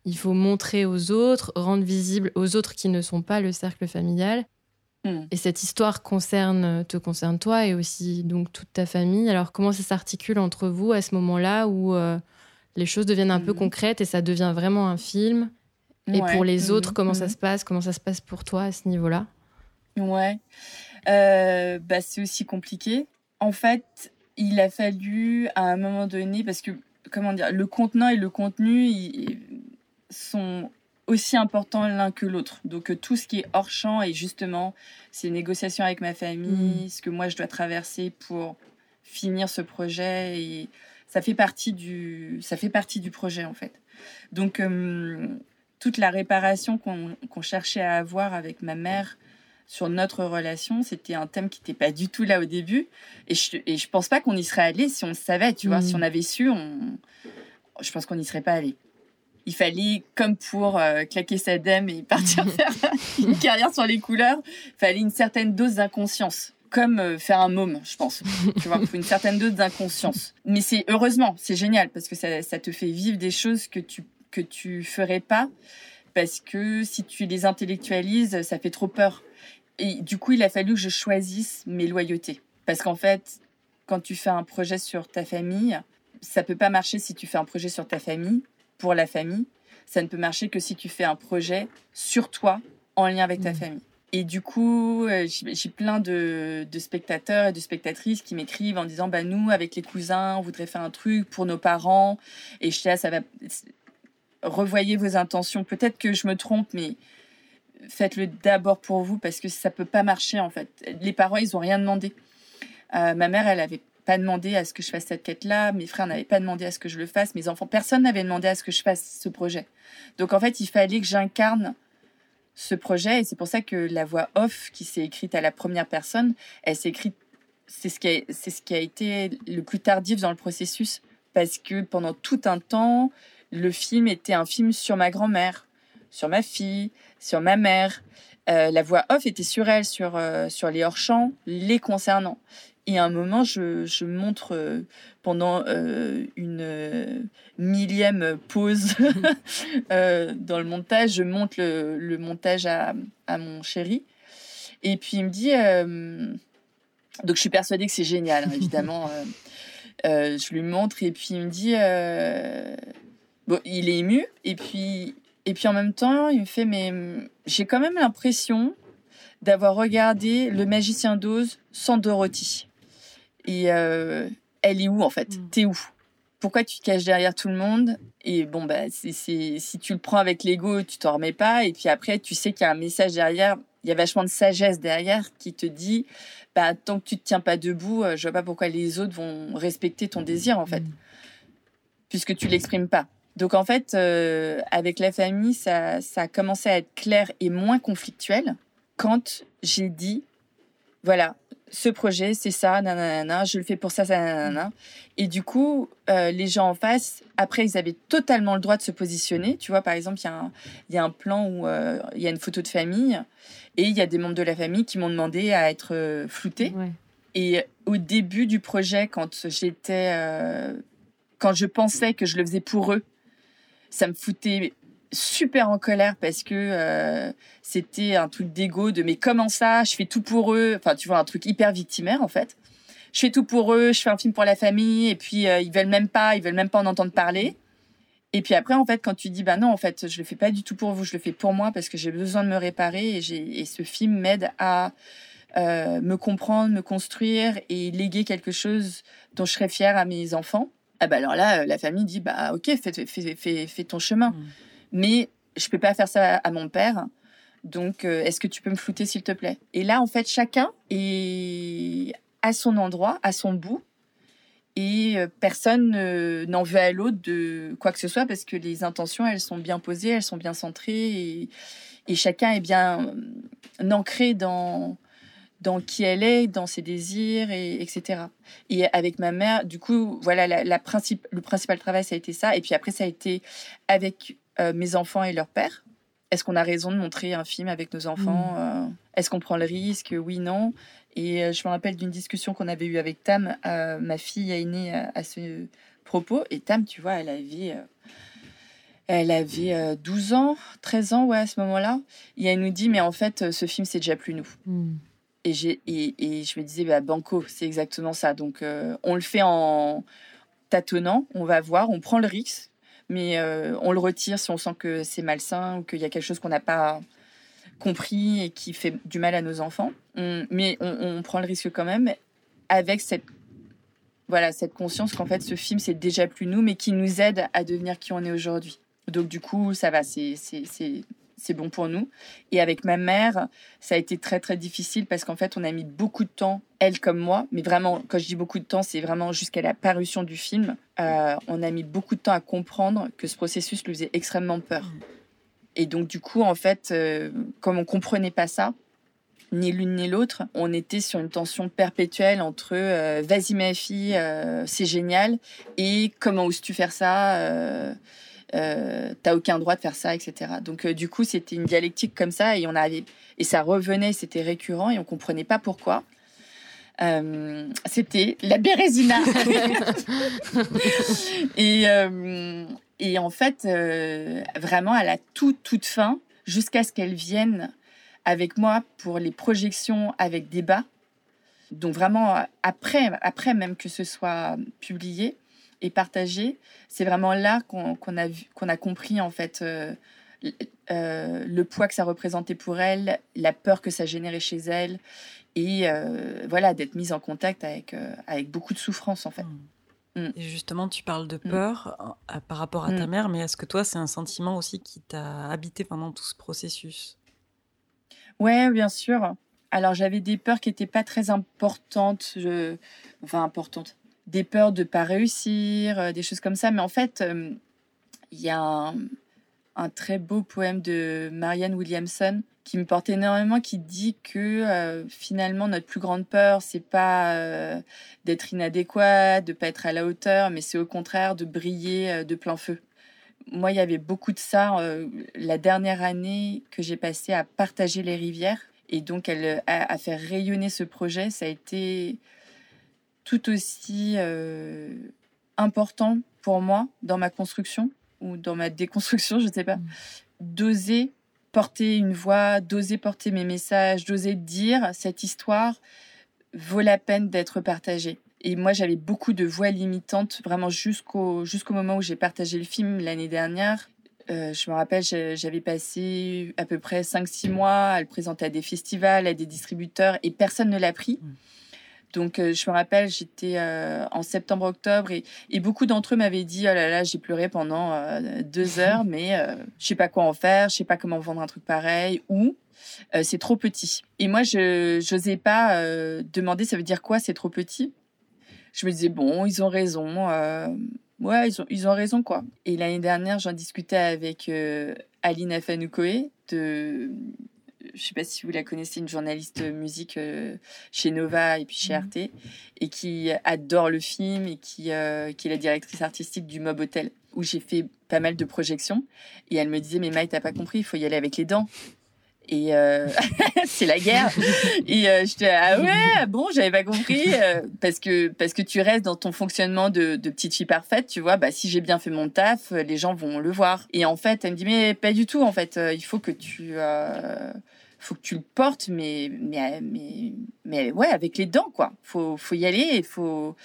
il faut montrer aux autres, rendre visible aux autres qui ne sont pas le cercle familial. Hmm. Et cette histoire concerne, te concerne toi et aussi donc toute ta famille. Alors comment ça s'articule entre vous à ce moment-là où euh, les choses deviennent un peu hmm. concrètes et ça devient vraiment un film? Et pour les hmm. autres, comment ça se passe? Comment ça se passe pour toi à ce niveau-là? Ouais, euh, bah, c'est aussi compliqué. En fait, il a fallu à un moment donné, parce que comment dire, le contenant et le contenu, sont aussi importants l'un que l'autre. Donc euh, tout ce qui est hors champ et justement ces négociations avec ma famille, mm. ce que moi je dois traverser pour finir ce projet et ça fait partie du ça fait partie du projet en fait. Donc euh, toute la réparation qu'on cherchait à avoir avec ma mère sur notre relation. C'était un thème qui n'était pas du tout là au début. Et je, et je pense pas qu'on y serait allé si on savait, tu vois. Mm. Si on avait su, on... je pense qu'on n'y serait pas allé. Il fallait, comme pour euh, claquer sa dème et partir faire une carrière sur les couleurs, il fallait une certaine dose d'inconscience. Comme euh, faire un môme, je pense. Tu vois, faut une certaine dose d'inconscience. Mais c'est heureusement, c'est génial parce que ça, ça te fait vivre des choses que tu que tu ferais pas parce que si tu les intellectualises, ça fait trop peur. Et du coup, il a fallu que je choisisse mes loyautés. Parce qu'en fait, quand tu fais un projet sur ta famille, ça peut pas marcher si tu fais un projet sur ta famille, pour la famille. Ça ne peut marcher que si tu fais un projet sur toi, en lien avec ta Mhm. famille. Et du coup, euh, j'ai j'ai plein de, de spectateurs et de spectatrices qui m'écrivent en disant, bah nous, avec les cousins, on voudrait faire un truc pour nos parents. Et je dis, ah, ça va, revoyez vos intentions. Peut-être que je me trompe, mais faites-le d'abord pour vous parce que ça peut pas marcher en fait. Les parents, ils ont rien demandé. Euh, ma mère, elle avait pas demandé à ce que je fasse cette quête-là. Mes frères n'avaient pas demandé à ce que je le fasse. Mes enfants, personne n'avait demandé à ce que je fasse ce projet. Donc en fait, il fallait que j'incarne ce projet et c'est pour ça que la voix off qui s'est écrite à la première personne, elle s'est écrite. C'est ce qui a, c'est ce qui a été le plus tardif dans le processus parce que pendant tout un temps, le film était un film sur ma grand-mère, sur ma fille, sur ma mère. Euh, la voix off était sur elle, sur, euh, sur les hors-champs, les concernant. Et à un moment, je, je montre euh, pendant euh, une euh, millième pause dans le montage, je montre le, le montage à, à mon chéri. Et puis il me dit, donc je suis persuadée que c'est génial, hein, évidemment. je lui montre et puis il me dit, bon, il est ému. Et puis, et puis en même temps, il me fait, mais hum, j'ai quand même l'impression d'avoir regardé Le Magicien d'Oz sans Dorothy. Et euh, elle est où en fait? Mm. T'es où? Pourquoi tu te caches derrière tout le monde? Et bon, bah, c'est, c'est- si tu le prends avec l'ego, tu t'en remets pas. Et puis après, tu sais qu'il y a un message derrière. Il y a vachement de sagesse derrière qui te dit bah, tant que tu te tiens pas debout, euh, je vois pas pourquoi les autres vont respecter ton désir en fait, Mm. puisque tu l'exprimes pas. Donc en fait, euh, avec la famille, ça, ça a commencé à être clair et moins conflictuel quand j'ai dit voilà, ce projet, c'est ça, nanana, je le fais pour ça, ça, nanana. Et du coup, euh, les gens en face, après, ils avaient totalement le droit de se positionner. Tu vois, par exemple, il y, a un- il y a un plan où euh, il y a une photo de famille et il y a des membres de la famille qui m'ont demandé à être euh, floutés. Ouais. Et au début du projet, quand j'étais, euh, quand je pensais que je le faisais pour eux, ça me foutait super en colère parce que euh, c'était un truc d'ego de mais comment ça, je fais tout pour eux. Enfin, tu vois, un truc hyper victimaire en fait. Je fais tout pour eux, je fais un film pour la famille et puis euh, ils veulent même pas, ils veulent même pas en entendre parler. Et puis après, en fait, quand tu dis bah non, en fait, je le fais pas du tout pour vous, je le fais pour moi parce que j'ai besoin de me réparer et, ce film m'aide à euh, me comprendre, me construire et léguer quelque chose dont je serais fière à mes enfants. Ah bah alors là, la famille dit bah ok, fais ton chemin. Mm. Mais je peux pas faire ça à mon père. Donc, euh, est-ce que tu peux me flouter, s'il te plaît? Et là, en fait, chacun est à son endroit, à son bout. Et euh, personne n'en veut à l'autre de quoi que ce soit parce que les intentions, elles sont bien posées, elles sont bien centrées et, et chacun est bien euh, ancré dans, dans qui elle est, dans ses désirs, et, etc. Et avec ma mère, du coup, voilà, la, la principe, le principal travail, ça a été ça. Et puis après, ça a été avec euh, mes enfants et leur père. Est-ce qu'on a raison de montrer un film avec nos enfants Euh, Est-ce qu'on prend le risque? Oui, non. Et euh, je me rappelle d'une discussion qu'on avait eue avec Tam, ma fille aînée, à, ce propos. Et Tam, tu vois, elle avait, elle avait euh, 12 ans, 13 ans, ouais, à ce moment-là. Et elle nous dit, mais en fait, ce film, c'est déjà plus nous. Mm. Et, j'ai, et, et je me disais, bah, Banco, c'est exactement ça. Donc, euh, on le fait en tâtonnant, on va voir, on prend le risque, mais euh, on le retire si on sent que c'est malsain ou qu'il y a quelque chose qu'on n'a pas compris et qui fait du mal à nos enfants. Mais on, on prend le risque quand même avec cette, voilà, cette conscience qu'en fait, ce film, c'est déjà plus nous, mais qui nous aide à devenir qui on est aujourd'hui. Donc, du coup, ça va, c'est, c'est, bon pour nous. Et avec ma mère, ça a été très très difficile parce qu'en fait on a mis beaucoup de temps, elle comme moi, mais vraiment quand je dis beaucoup de temps, c'est vraiment jusqu'à la parution du film, euh, on a mis beaucoup de temps à comprendre que ce processus lui faisait extrêmement peur. Et donc du coup en fait, euh, comme on comprenait pas ça, ni l'une ni l'autre. On était sur une tension perpétuelle entre euh, vas-y ma fille, c'est génial, et comment oses-tu faire ça euh, euh, T'as aucun droit de faire ça, etc. Donc du coup, c'était une dialectique comme ça, et on avait et ça revenait, c'était récurrent, et on comprenait pas pourquoi. c'était la Bérésina. et, et en fait, vraiment à la toute, toute fin, jusqu'à ce qu'elle vienne avec moi pour les projections avec débat. Donc vraiment, après, après même que ce soit publié et partagé, c'est vraiment là qu'on a, qu'on a compris en fait euh, euh, le poids que ça représentait pour elle, la peur que ça générait chez elle, et euh, voilà, d'être mise en contact avec, avec beaucoup de souffrance en fait. Mmh. Mmh. Et justement, tu parles de mmh. peur par rapport à ta mère, mais est-ce que toi, c'est un sentiment aussi qui t'a habité pendant tout ce processus? Ouais, bien sûr. Alors j'avais des peurs qui n'étaient pas très importantes, je... enfin importantes, des peurs de pas réussir, euh, des choses comme ça. Mais en fait, euh, il y a un, très beau poème de Marianne Williamson qui me porte énormément, qui dit que euh, finalement notre plus grande peur, c'est pas d'être inadéquat, de pas être à la hauteur, mais c'est au contraire de briller de plein feu moi, il y avait beaucoup de ça la dernière année que j'ai passée à partager les rivières. Et donc, elle, à, faire rayonner ce projet, ça a été tout aussi euh, important pour moi dans ma construction ou dans ma déconstruction, je ne sais pas, mmh. d'oser porter une voix, d'oser porter mes messages, d'oser dire cette histoire vaut la peine d'être partagée. Et moi, j'avais beaucoup de voix limitantes, vraiment jusqu'au jusqu'au moment où j'ai partagé le film l'année dernière. Euh, je me rappelle, j'avais passé à peu près 5-6 mois à le présenter à des festivals, à des distributeurs, et personne ne l'a pris. Donc, euh, je me rappelle, j'étais euh, en septembre-octobre et, et, beaucoup d'entre eux m'avaient dit Oh là là, j'ai pleuré pendant deux heures, mais je sais pas quoi en faire, je sais pas comment vendre un truc pareil, ou c'est trop petit. Et moi, je n'osais pas demander ça veut dire quoi, c'est trop petit? Je me disais, bon, ils ont raison. Euh, ouais, ils ont, ils ont raison, quoi. Et l'année dernière, j'en discutais avec euh, Aline Afanoukoé de je sais pas si vous la connaissez, une journaliste musique euh, chez Nova et puis chez mhm. Arte, et qui adore le film et qui, qui est la directrice artistique du Mob Hotel, où j'ai fait pas mal de projections. Et elle me disait, mais Maï, t'as pas compris, il faut y aller avec les dents. Et euh, c'est la guerre. Et euh, j'étais ah ouais bon j'avais pas compris euh, parce que parce que tu restes dans ton fonctionnement de, de petite fille parfaite tu vois bah si j'ai bien fait mon taf les gens vont le voir. Et en fait elle me dit mais pas du tout en fait il faut que tu faut que tu le portes mais mais mais mais ouais avec les dents quoi. Faut faut y aller il faut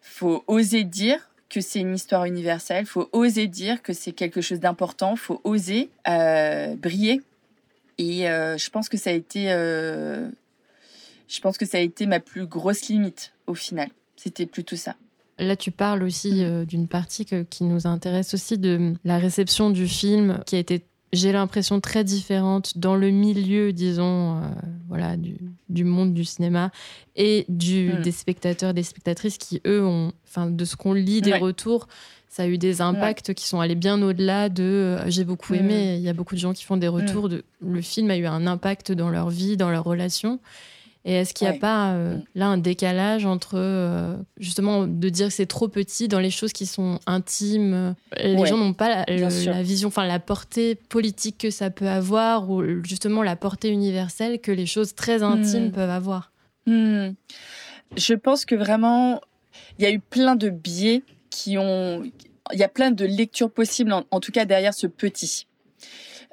faut oser dire que c'est une histoire universelle, faut oser dire que c'est quelque chose d'important, faut oser briller et euh, je pense que ça a été, euh, je pense que ça a été ma plus grosse limite au final. C'était plutôt ça. Là, tu parles aussi mm. euh, d'une partie qui nous intéresse aussi de la réception du film, qui a été, j'ai l'impression, très différente dans le milieu, disons, voilà, du, du, monde du cinéma et du, mm. des spectateurs des spectatrices qui, eux, ont, enfin, de ce qu'on lit des retours, ça a eu des impacts qui sont allés bien au-delà de euh, j'ai beaucoup mm. aimé. Il y a beaucoup de gens qui font des retours de le film a eu un impact dans leur vie, dans leur relation. Et est-ce qu'il n'y a pas euh, mm. là un décalage entre euh, justement de dire que c'est trop petit dans les choses qui sont intimes? Les gens n'ont pas la, vision, enfin la portée politique que ça peut avoir ou justement la portée universelle que les choses très intimes mm. peuvent avoir? Je pense que vraiment il y a eu plein de biais qui ont, il y a plein de lectures possibles, en, tout cas derrière ce petit.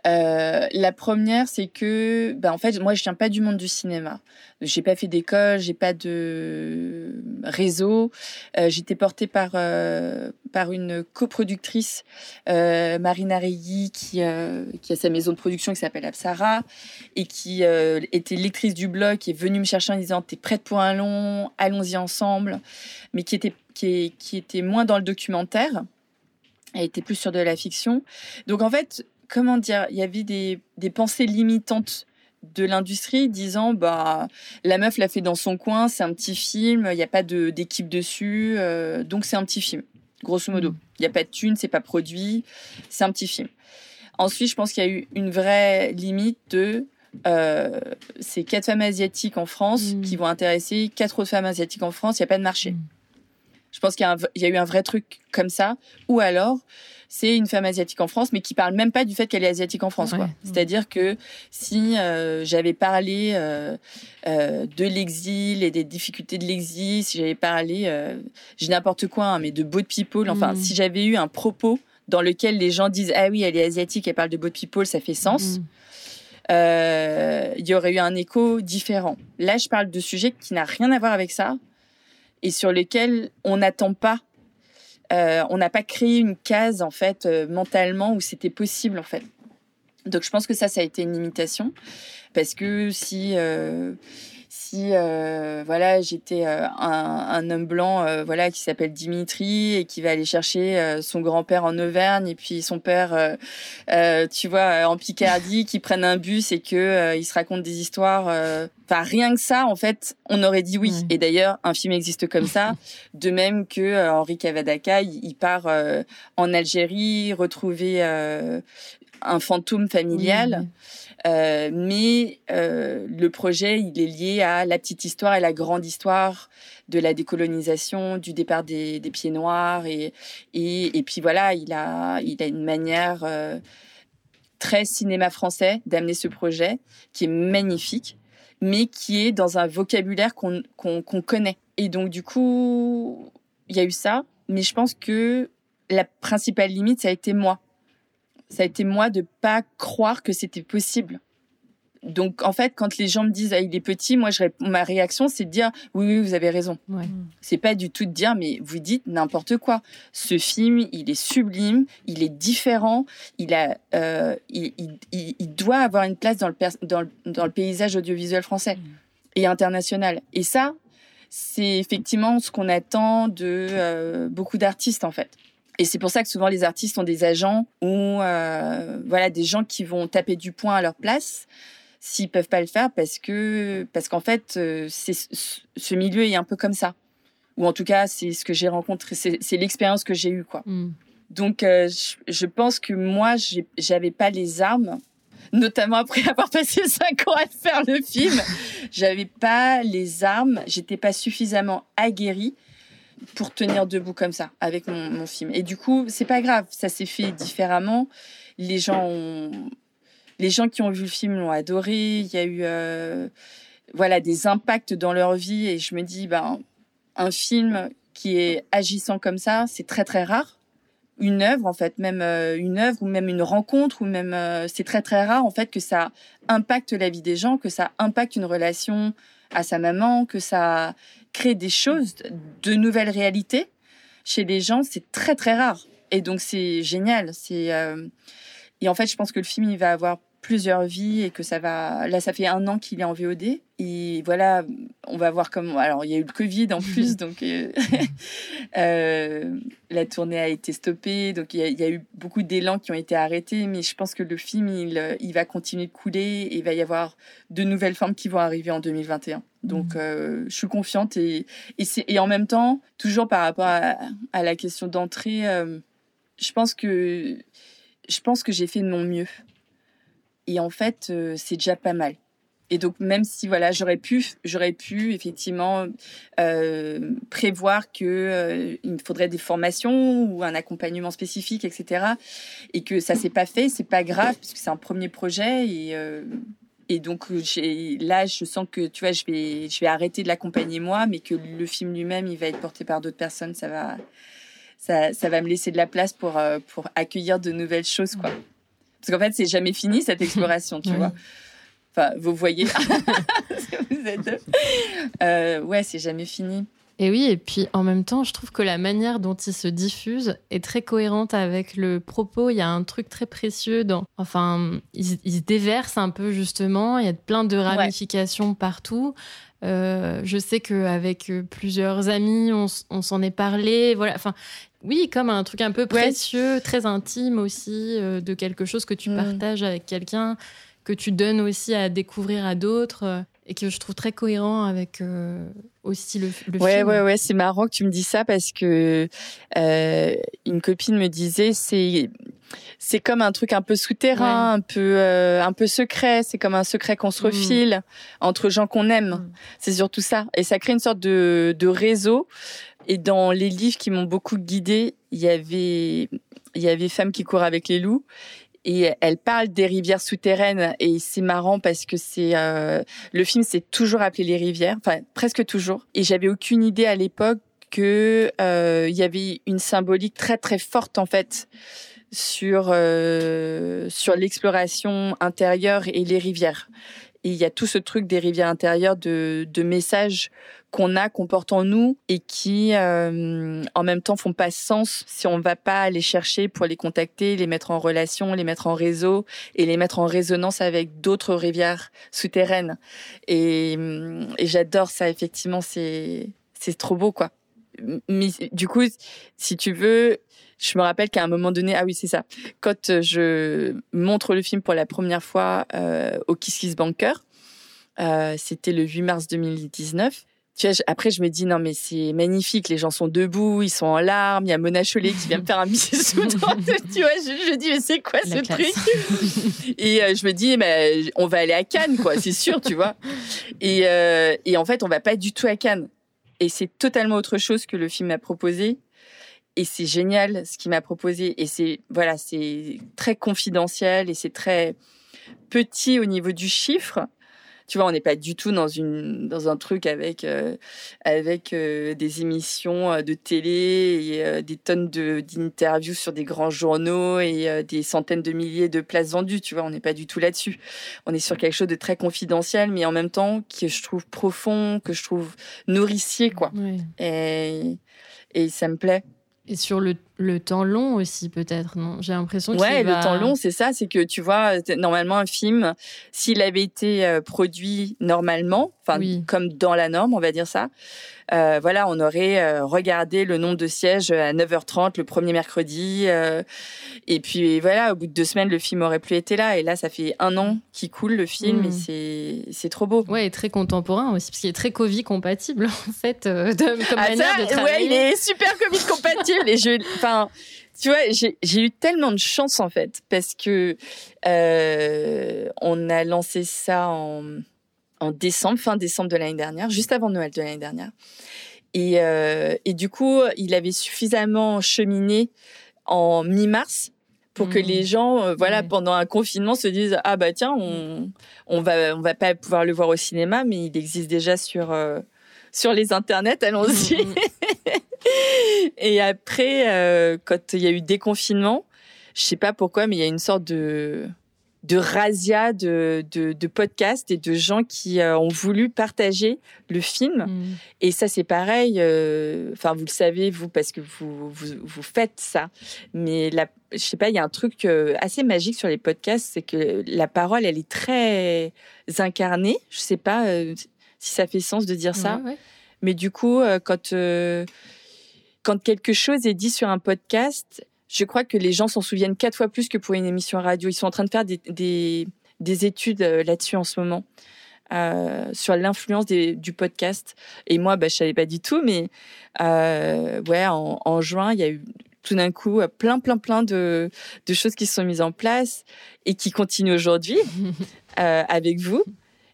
Euh, la première, c'est que, ben en fait, moi, je viens pas du monde du cinéma. J'ai pas fait d'école, j'ai pas de réseau. Euh, J'étais portée par euh, par une coproductrice, Marina Reilly, qui qui a sa maison de production qui s'appelle Apsara et qui était lectrice du blog, qui est venue me chercher en disant "T'es prête pour un long Allons-y ensemble", mais qui était qui, qui était moins dans le documentaire. Elle était plus sur de la fiction. Donc en fait, comment dire, il y avait des, des pensées limitantes de l'industrie disant bah la meuf l'a fait dans son coin, c'est un petit film, il n'y a pas de d'équipe dessus, euh, donc c'est un petit film. Grosso modo, mm. il n'y a pas de thune, c'est pas produit, c'est un petit film. Ensuite, je pense qu'il y a eu une vraie limite de euh, c'est quatre femmes asiatiques en France Mm. qui vont intéresser quatre autres femmes asiatiques en France. Il n'y a pas de marché. Mm. Je pense qu'il y, a y eu un vrai truc comme ça. Ou alors, c'est une femme asiatique en France, mais qui parle même pas du fait qu'elle est asiatique en France. Ouais. quoi. C'est-à-dire que si euh, j'avais parlé euh, euh, de l'exil et des difficultés de l'exil, si j'avais parlé, j'ai n'importe quoi, hein, mais de boat people, enfin, Mm. si j'avais eu un propos dans lequel les gens disent ah oui elle est asiatique elle parle de boat people ça fait sens Mm. euh, il y aurait eu un écho différent là je parle de sujets qui n'a rien à voir avec ça et sur lesquels on n'attend pas. Euh, on n'a pas créé une case en fait euh, mentalement où c'était possible en fait. Donc je pense que ça ça a été une limitation parce que si euh, si euh, voilà j'étais euh, un, un homme blanc euh, voilà qui s'appelle Dimitri et qui va aller chercher son grand-père en Auvergne et puis son père tu vois en Picardie qui prennent un bus et que ils se racontent des histoires enfin rien que ça en fait on aurait dit oui. Et d'ailleurs un film existe comme ça. De même que Henri Cavadaka il, il part en Algérie retrouver un fantôme familial. Mais le projet, il est lié à la petite histoire et la grande histoire de la décolonisation, du départ des, pieds noirs. Et, et, et puis voilà, il a, il a une manière euh, très cinéma français d'amener ce projet qui est magnifique, mais qui est dans un vocabulaire qu'on connaît. Et donc, du coup, il y a eu ça, mais je pense que la principale limite, ça a été moi ça a été moi de pas croire que c'était possible. Donc en fait, quand les gens me disent ah, il est petit, moi je réponds- ma réaction c'est de dire oui oui vous avez raison. Ouais. C'est pas du tout de dire mais vous dites n'importe quoi. Ce film il est sublime, il est différent, il a euh, il, il- il- il doit avoir une place dans le pers- dans le, dans le paysage audiovisuel français et international. Et ça c'est effectivement ce qu'on attend de euh, beaucoup d'artistes en fait. Et c'est pour ça que souvent les artistes ont des agents ou euh, voilà des gens qui vont taper du poing à leur place s'ils peuvent pas le faire parce que parce qu'en fait euh, ce milieu est un peu comme ça ou en tout cas c'est ce que j'ai rencontré c'est l'expérience que j'ai eue quoi. Mm. Donc euh, je, je pense que moi j'avais pas les armes notamment après avoir passé cinq ans à faire le film, j'avais pas les armes, j'étais pas suffisamment aguerrie pour tenir debout comme ça avec mon, mon film. Et du coup, c'est pas grave, ça s'est fait différemment. Les gens ont, les gens qui ont vu le film l'ont adoré. Il y a eu, euh, voilà, des impacts dans leur vie. Et je me dis, ben, un film qui est agissant comme ça, c'est très très rare. Une œuvre, en fait, même euh, une œuvre ou même une rencontre ou même, euh, c'est très très rare en fait que ça impacte la vie des gens, que ça impacte une relation à sa maman, que ça crée des choses, de nouvelles réalités chez les gens, c'est très très rare. Et donc c'est génial. C'est et en fait, je pense que le film il va avoir plusieurs vies et que ça va. Là, ça fait un an qu'il est en VOD et voilà, on va voir comment. Alors, il y a eu le Covid en plus, donc euh, euh, la tournée a été stoppée, donc il y, a- il y a eu beaucoup d'élan qui ont été arrêtés, mais je pense que le film il, il va continuer de couler et il va y avoir de nouvelles formes qui vont arriver en 2021. Donc, euh, je suis confiante et et, en même temps, toujours par rapport à, à la question d'entrée, je pense que je pense que j'ai fait de mon mieux. Et en fait, euh, c'est déjà pas mal. Et donc, même si voilà, j'aurais pu, j'aurais pu effectivement euh, prévoir que euh, il me faudrait des formations ou un accompagnement spécifique, etc. Et que ça s'est pas fait, c'est pas grave puisque c'est un premier projet et donc là, je sens que tu vois, je vais je vais arrêter de l'accompagner moi, mais que le film lui-même, il va être porté par d'autres personnes. Ça va ça, va me laisser de la place pour pour accueillir de nouvelles choses, quoi. Parce qu'en fait, c'est jamais fini cette exploration, tu vois. Enfin, vous voyez. vous êtes. Euh, ouais, c'est jamais fini. Et oui, et puis en même temps, je trouve que la manière dont il se diffuse est très cohérente avec le propos. Il y a un truc très précieux dans. Enfin, il, se- il se déverse un peu justement. Il y a plein de ramifications partout. Euh, je sais qu'avec euh, plusieurs amis, on, on s'en est parlé. Voilà. Enfin, oui, comme un truc un peu précieux, très intime aussi, euh, de quelque chose que tu Mm. partages avec quelqu'un, que tu donnes aussi à découvrir à d'autres, euh, et que je trouve très cohérent avec euh, aussi le, le Ouais, film. ouais, ouais, c'est marrant que tu me dis ça parce que euh, une copine me disait c'est c'est comme un truc un peu souterrain, un peu euh, un peu secret. C'est comme un secret qu'on se Mm. refile entre gens qu'on aime. Mm. C'est surtout ça. Et ça crée une sorte de, de réseau. Et dans les livres qui m'ont beaucoup guidée, il y avait il y avait Femmes qui courent avec les loups. Et elle parle des rivières souterraines et c'est marrant parce que c'est euh, le film s'est toujours appelé les rivières, enfin presque toujours. Et j'avais aucune idée à l'époque que euh, il y avait une symbolique très très forte en fait sur euh, sur l'exploration intérieure et les rivières. Il y a tout ce truc des rivières intérieures de, de messages qu'on a, qu'on porte en nous et qui, euh, en même temps, font pas sens si on va pas les chercher pour les contacter, les mettre en relation, les mettre en réseau et les mettre en résonance avec d'autres rivières souterraines. Et, et j'adore ça, effectivement, c'est c'est trop beau, quoi. Mais du coup, si tu veux, je me rappelle qu'à un moment donné, ah oui, c'est ça, quand je montre le film pour la première fois euh, au Kiss Kiss Banker, euh, c'était le 8 mars 2019. Tu vois, après, je me dis, non, mais c'est magnifique, les gens sont debout, ils sont en larmes, il y a Mona Chollet qui vient me faire un bisou. dans- tu vois, je, je dis, mais c'est quoi La ce classe. truc? Et euh, je me dis, mais on va aller à Cannes, quoi, c'est sûr, tu vois. Et, euh, et en fait, on va pas du tout à Cannes. Et c'est totalement autre chose que le film m'a proposé. Et c'est génial ce qu'il m'a proposé. Et c'est voilà, c'est très confidentiel et c'est très petit au niveau du chiffre. Tu vois, on n'est pas du tout dans une dans un truc avec euh, avec euh, des émissions euh, de télé et des tonnes de d'interviews sur des grands journaux et des centaines de milliers de places vendues. Tu vois, on n'est pas du tout là-dessus. On est sur quelque chose de très confidentiel, mais en même temps que je trouve profond, que je trouve nourricier, quoi. Et et ça me plaît. Et sur le, le temps long aussi, peut-être, non? J'ai l'impression qu'il Ouais, va- le temps long, c'est ça, c'est que tu vois, t- normalement un film, s'il avait été euh, produit normalement, enfin Oui. comme dans la norme, on va dire ça, euh, voilà, on aurait euh, regardé le nombre de sièges à 9h30 le premier mercredi, euh, et puis voilà, au bout de deux semaines, le film aurait plus été là, et là, ça fait un an qu'il coule le film, Mm. et c'est c'est trop beau. Ouais, et très contemporain aussi, parce qu'il est très Covid compatible, en fait, euh, de, comme Ah, manière ça, de ouais, travailler. il est super Covid compatible. et je, enfin, tu vois, j'ai eu tellement de chance en fait parce que euh, on a lancé ça en, en décembre, fin décembre de l'année dernière, juste avant Noël de l'année dernière. Et, euh, et du coup, il avait suffisamment cheminé en mi-mars pour que les gens, euh, voilà, pendant un confinement, se disent ah bah tiens, on on va on va pas pouvoir le voir au cinéma, mais il existe déjà sur euh, sur les internets, allons-y. Mm, Et après, euh, quand il y a eu déconfinement, je sais pas pourquoi, mais il y a une sorte de de razzia de, de, de podcasts et de gens qui euh, ont voulu partager le film. mm. Et ça, c'est pareil. euh, Enfin, vous le savez, vous, parce que vous, vous, vous faites ça. Mais la, je sais pas, il y a un truc euh, assez magique sur les podcasts, c'est que la parole, elle est très incarnée. Je sais pas si ça fait sens de dire ça. Ouais. Mais du coup, euh, quand, euh, quand quelque chose est dit sur un podcast, je crois que les gens s'en souviennent quatre fois plus que pour une émission radio. Ils sont en train de faire des, des, des études euh, là-dessus en ce moment. euh, sur l'influence du podcast. Et moi, bah, je savais pas du tout, mais euh, ouais, en, en juin, il y a eu tout d'un coup plein, plein, plein de, de choses qui se sont mises en place et qui continuent aujourd'hui euh, avec vous.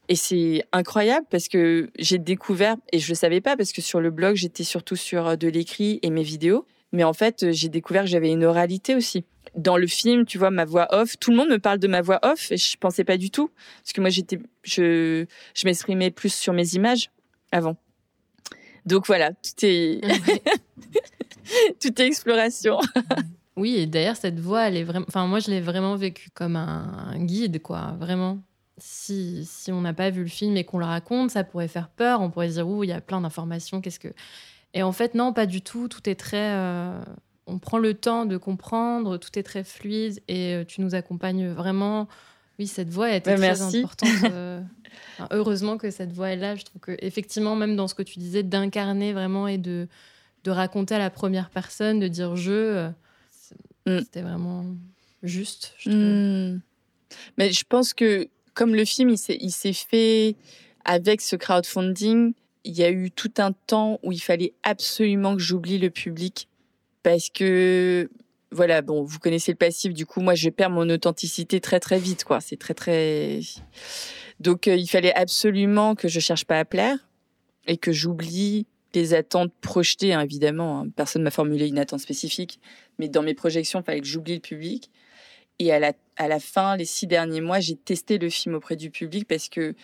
Et c'est incroyable parce que j'ai découvert, et je le savais pas parce que sur le blog, j'étais surtout sur euh, de l'écrit et mes vidéos. Mais en fait, euh, j'ai découvert que j'avais une oralité aussi. Dans le film, tu vois, ma voix off, tout le monde me parle de ma voix off et je pensais pas du tout. Parce que moi, j'étais, je, je m'exprimais plus sur mes images avant. Donc voilà, tout est, tout est exploration. Oui, et d'ailleurs, cette voix, elle est vraiment. Enfin, moi, je l'ai vraiment vécue comme un guide, quoi. Vraiment. Si, si on n'a pas vu le film et qu'on le raconte, ça pourrait faire peur. On pourrait se dire, ouh, il y a plein d'informations. Qu'est-ce que. Et en fait, non, pas du tout. Tout est très. euh, On prend le temps de comprendre. Tout est très fluide. Et euh, tu nous accompagnes vraiment. Oui, cette voix était Ouais, très merci. importante. euh, enfin, heureusement que cette voix est là. Je trouve que, effectivement, même dans ce que tu disais, d'incarner vraiment et de, de raconter à la première personne, de dire je. Mm. c'était vraiment juste, je. Hmm. Mais je pense que comme le film, il s'est, fait avec ce crowdfunding, il y a eu tout un temps où il fallait absolument que j'oublie le public parce que voilà, bon, vous connaissez le passif, du coup, moi, je perds mon authenticité très, très vite, quoi. C'est très, très. Donc, euh, il fallait absolument que je cherche pas à plaire et que j'oublie les attentes projetées, hein, évidemment. Hein. Personne m'a formulé une attente spécifique, mais dans mes projections, il fallait que j'oublie le public. Et à la, à la fin, les six derniers mois, j'ai testé le film auprès du public parce que,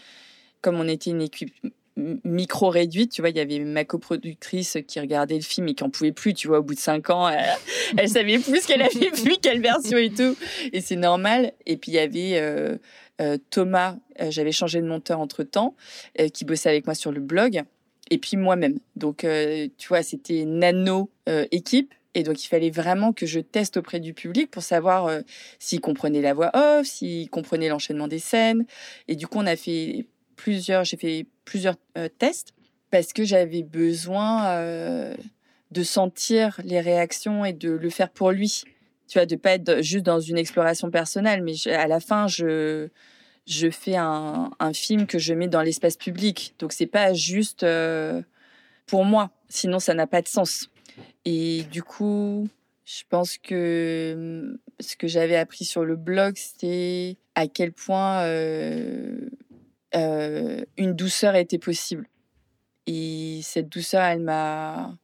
comme on était une équipe micro réduite, tu vois, il y avait ma coproductrice qui regardait le film et qui en pouvait plus, tu vois, au bout de cinq ans, elle, savait plus ce qu'elle avait vu, quelle version et tout, et c'est normal. Et puis il y avait euh, euh, Thomas, euh, j'avais changé de monteur entre temps, qui bossait avec moi sur le blog, et puis moi-même. Donc tu vois, c'était nano équipe. Et donc, il fallait vraiment que je teste auprès du public pour savoir s'il comprenait la voix off, s'il comprenait l'enchaînement des scènes. Et du coup, on a fait plusieurs, j'ai fait plusieurs euh, tests parce que j'avais besoin euh, de sentir les réactions et de le faire pour lui. Tu vois, de pas être juste dans une exploration personnelle, mais à la fin, je je fais un, un, film que je mets dans l'espace public. Donc c'est pas juste euh, pour moi, sinon ça n'a pas de sens. Et du coup, je pense que ce que j'avais appris sur le blog, c'était à quel point euh, une douceur était possible. Et cette douceur, elle m'a,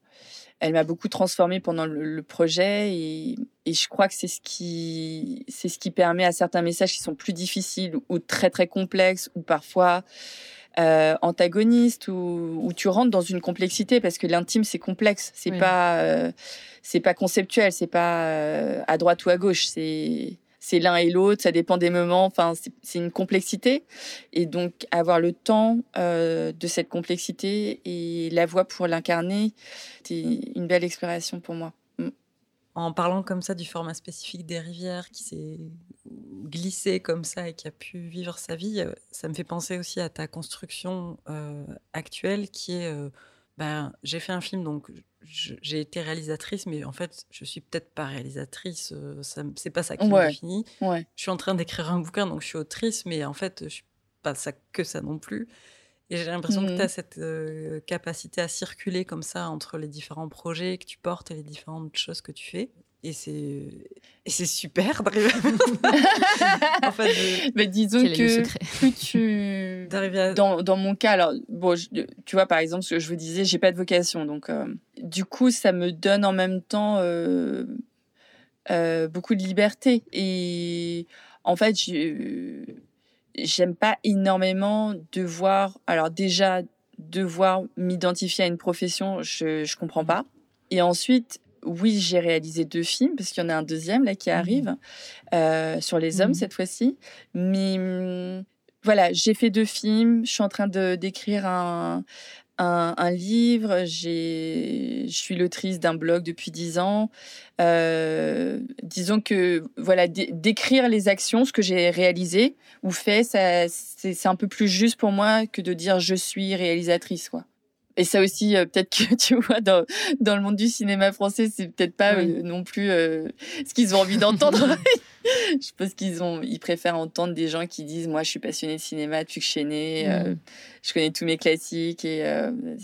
elle m'a beaucoup transformée pendant le, projet et, et, je crois que c'est ce qui, c'est ce qui permet à certains messages qui sont plus difficiles ou très très complexes ou parfois euh, antagonistes ou où tu rentres dans une complexité parce que l'intime c'est complexe, c'est pas, euh, c'est pas conceptuel, c'est pas euh, à droite ou à gauche, c'est c'est l'un et l'autre, ça dépend des moments. Enfin, c'est une complexité. Et donc, avoir le temps de cette complexité et la voix pour l'incarner, c'est une belle exploration pour moi. En parlant comme ça du format spécifique des rivières qui s'est glissé comme ça et qui a pu vivre sa vie, euh, ça me fait penser aussi à ta construction euh, actuelle qui est ben, j'ai fait un film, donc j'ai été réalisatrice, mais en fait, je suis peut-être pas réalisatrice. Euh, c'est pas ça qui me définit. Je suis en train d'écrire un bouquin, donc je suis autrice, mais en fait, je suis pas ça que ça non plus. Et j'ai l'impression que mmh. tu as cette euh, capacité à circuler comme ça entre les différents projets que tu portes et les différentes choses que tu fais. Et c'est et c'est super d'arriver en fait, Mais disons que plus tu à... dans, dans mon cas alors bon tu vois par exemple ce que je vous disais j'ai pas de vocation donc euh, du coup ça me donne en même temps euh, euh, beaucoup de liberté et en fait j'aime pas énormément devoir alors déjà devoir m'identifier à une profession je je comprends pas. Et ensuite oui, j'ai réalisé deux films, parce qu'il y en a un deuxième là qui mmh arrive, euh, sur les hommes mmh cette fois-ci. Mais voilà, j'ai fait deux films, je suis en train d'écrire un, un, livre, je suis l'autrice d'un blog depuis dix ans. Euh, disons que voilà, d'écrire les actions, ce que j'ai réalisé ou fait, c'est un peu plus juste pour moi que de dire je suis réalisatrice. Quoi. Et ça aussi, euh, peut-être que tu vois, dans, dans le monde du cinéma français, c'est peut-être pas euh, non plus euh, ce qu'ils ont envie d'entendre. je pense qu'ils ont, ils préfèrent entendre des gens qui disent, moi, je suis passionné de cinéma depuis que je suis mm. je connais tous mes classiques et,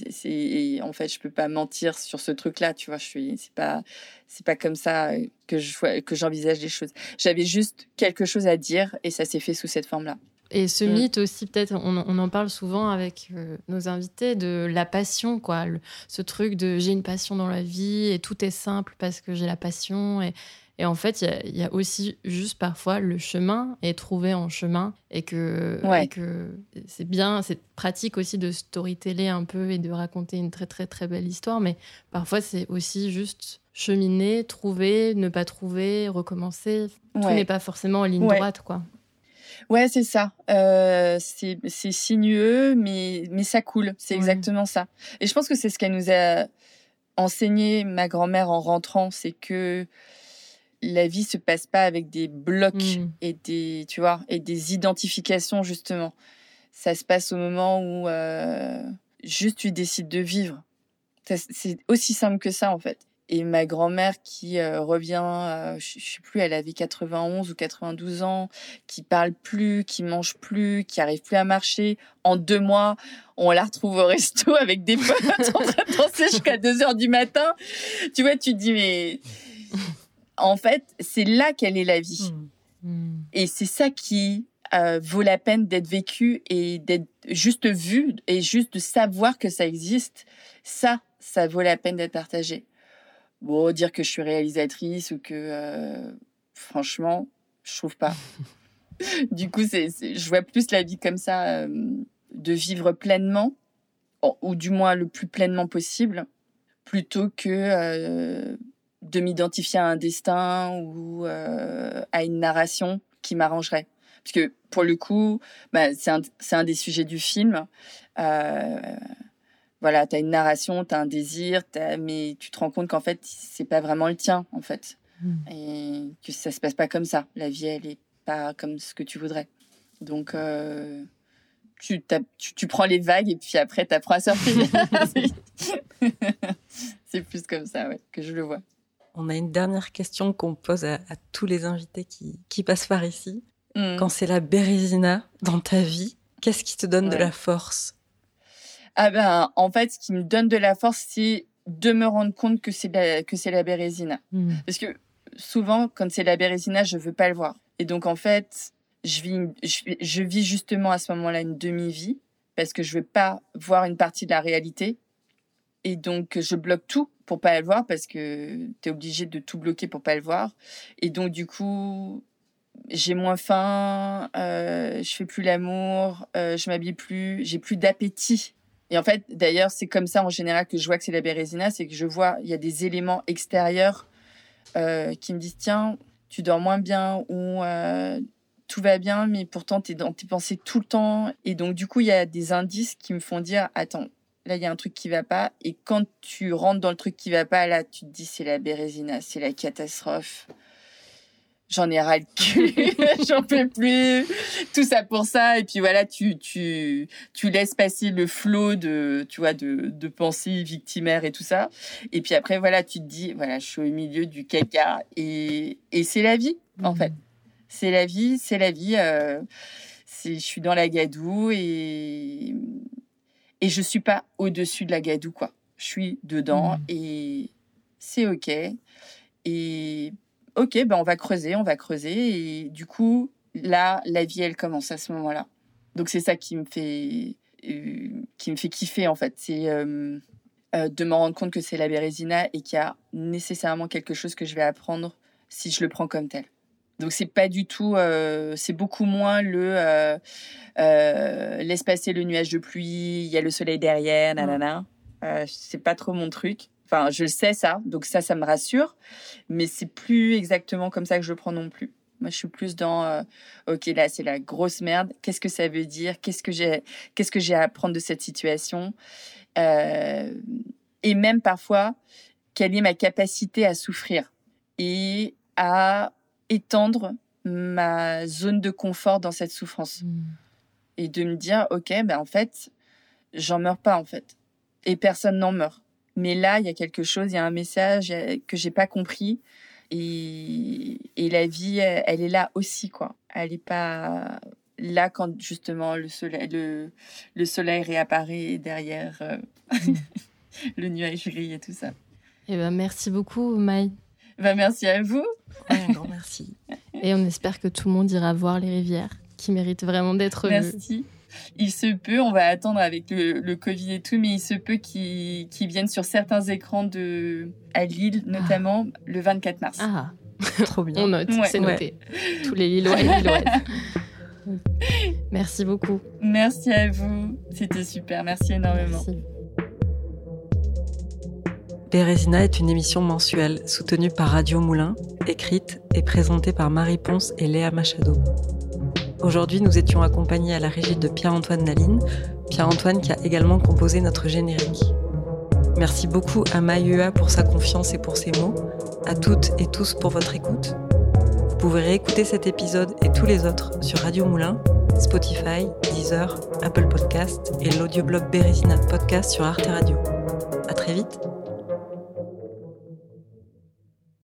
c'est, en fait, je peux pas mentir sur ce truc-là, tu vois. Je suis, c'est pas, c'est pas comme ça que je que j'envisage les choses. J'avais juste quelque chose à dire et ça s'est fait sous cette forme-là. Et ce mm. mythe aussi, peut-être, on, en parle souvent avec euh, nos invités, de la passion, quoi. ce truc de j'ai une passion dans la vie et tout est simple parce que j'ai la passion. Et, et en fait, il y, a aussi juste parfois le chemin est trouvé en chemin et que, que c'est bien, c'est pratique aussi de storyteller un peu et de raconter une très très très belle histoire. Mais parfois, c'est aussi juste cheminer, trouver, ne pas trouver, recommencer. Tout n'est pas forcément en ligne droite, quoi. Ouais, c'est ça. Euh, c'est sinueux, mais, mais ça coule. C'est exactement ça. Et je pense que c'est ce qu'elle nous a enseigné, ma grand-mère, en rentrant. C'est que la vie se passe pas avec des blocs mmh. et des, tu vois, et des identifications, justement. Ça se passe au moment où euh, juste tu décides de vivre. C'est aussi simple que ça, en fait et ma grand-mère qui euh, revient, euh, je, sais plus, elle avait 91 ou 92 ans, qui parle plus, qui mange plus, qui arrive plus à marcher. En deux mois, on la retrouve au resto avec des potes en train de danser jusqu'à 2 heures du matin. Tu vois, tu te dis mais En fait, c'est là qu'elle est la vie. Mm. Et c'est ça qui euh, vaut la peine d'être vécu et d'être juste vu et juste de savoir que ça existe. Ça, ça vaut la peine d'être partagé. Bon, dire que je suis réalisatrice ou que, euh, franchement, je trouve pas. du coup, c'est, je vois plus la vie comme ça, euh, de vivre pleinement, ou- du moins le plus pleinement possible, plutôt que euh, de m'identifier à un destin ou euh, à une narration qui m'arrangerait. Parce que pour le coup, bah, c'est un, des sujets du film. Euh, voilà, tu as une narration, tu as un désir, t'as- mais tu te rends compte qu'en fait, c'est pas vraiment le tien, en fait. Mm. Et que ça se passe pas comme ça. La vie, elle est pas comme ce que tu voudrais. Donc, euh, tu, t'as- tu, tu prends les vagues et puis après, tu apprends à surfer. c'est plus comme ça, ouais, que je le vois. On a une dernière question qu'on pose à, à tous les invités qui, qui passent par ici. Mm. Quand c'est la Bérésina dans ta vie, qu'est-ce qui te donne de la force? Ah ben, en fait, ce qui me donne de la force, c'est de me rendre compte que c'est la, que c'est la bérésina. Mm. Parce que souvent, quand c'est la bérésina, je veux pas le voir. Et donc, en fait, je vis, une- je, vis- je vis justement à ce moment-là une demi-vie parce que je veux pas voir une partie de la réalité. Et donc, je bloque tout pour pas le voir parce que tu es obligé de tout bloquer pour pas le voir. Et donc, du coup, j'ai moins faim, euh, je fais plus l'amour, euh, je m'habille plus, j'ai plus d'appétit. Et en fait, d'ailleurs, c'est comme ça en général que je vois que c'est la bérésina, c'est que je vois, il y a des éléments extérieurs euh, qui me disent tiens, tu dors moins bien ou euh, tout va bien, mais pourtant tu es dans tes pensées tout le temps. Et donc, du coup, il y a des indices qui me font dire attends, là, il y a un truc qui va pas. Et quand tu rentres dans le truc qui va pas, là, tu te dis c'est la bérésina, c'est la catastrophe. J'en ai ras le cul, j'en peux plus, tout ça pour ça. Et puis voilà, tu, tu, tu laisses passer le flot de, tu vois, de, de pensées victimaires et tout ça. Et puis après, voilà, tu te dis, voilà, je suis au milieu du caca et, et c'est la vie, en fait. C'est la vie, c'est la vie. euh, je suis dans la gadoue et, et je suis pas au-dessus de la gadoue, quoi. Je suis dedans Mhm. et c'est OK. Et OK, ben on va creuser, on va creuser. Et du coup, là, la vie, elle commence à ce moment-là. Donc c'est ça qui me fait, euh, qui me fait kiffer, en fait. C'est euh, euh, de me rendre compte que c'est la bérésina et qu'il y a nécessairement quelque chose que je vais apprendre si je le prends comme tel. Donc c'est pas du tout, c'est beaucoup moins le laisse passer le nuage de pluie, il y a le soleil derrière, nanana. C'est pas trop mon truc. Enfin, je le sais ça, donc ça, ça me rassure, mais c'est plus exactement comme ça que je le prends non plus. Moi, je suis plus dans, euh, ok, là, c'est la grosse merde. Qu'est-ce que ça veut dire? Qu'est-ce que j'ai, qu'est-ce que j'ai à apprendre de cette situation? Euh, Et même parfois, quelle est ma capacité à souffrir et à étendre ma zone de confort dans cette souffrance? Mm. et de me dire ok ben en fait j'en meurs pas en fait. Et personne n'en meurt mais là il y a quelque chose il y a un message euh, que j'ai pas compris et, et la vie elle, elle est là aussi quoi elle est pas là quand justement le soleil le, le soleil réapparaît derrière euh, le nuage gris et tout ça Eh ben, merci beaucoup, Maï. ben merci à vous Ouais, un grand merci. Et on espère que tout le monde ira voir les rivières, qui méritent vraiment d'être vues. Merci. Il se peut, on va attendre avec le, le Covid et tout, mais il se peut qu'ils viennent sur certains écrans de, à Lille, notamment le 24 mars. Ah, Trop bien. on note, Ouais. c'est Ouais. noté. Tous les Lillois et Lilloises. Merci beaucoup. Merci à vous, c'était super, merci énormément. Merci. Bérésina est une émission mensuelle soutenue par Radio Moulin, écrite et présentée par Marie Ponce et Léa Machado. Aujourd'hui, nous étions accompagnés à la régie de Pierre-Antoine Naline, Pierre-Antoine qui a également composé notre générique. Merci beaucoup à Maïua pour sa confiance et pour ses mots, à toutes et tous pour votre écoute. Vous pouvez réécouter cet épisode et tous les autres sur Radio Moulin, Spotify, Deezer, Apple Podcast et l'audioblog Bérésina Podcast sur Arte Radio. À très vite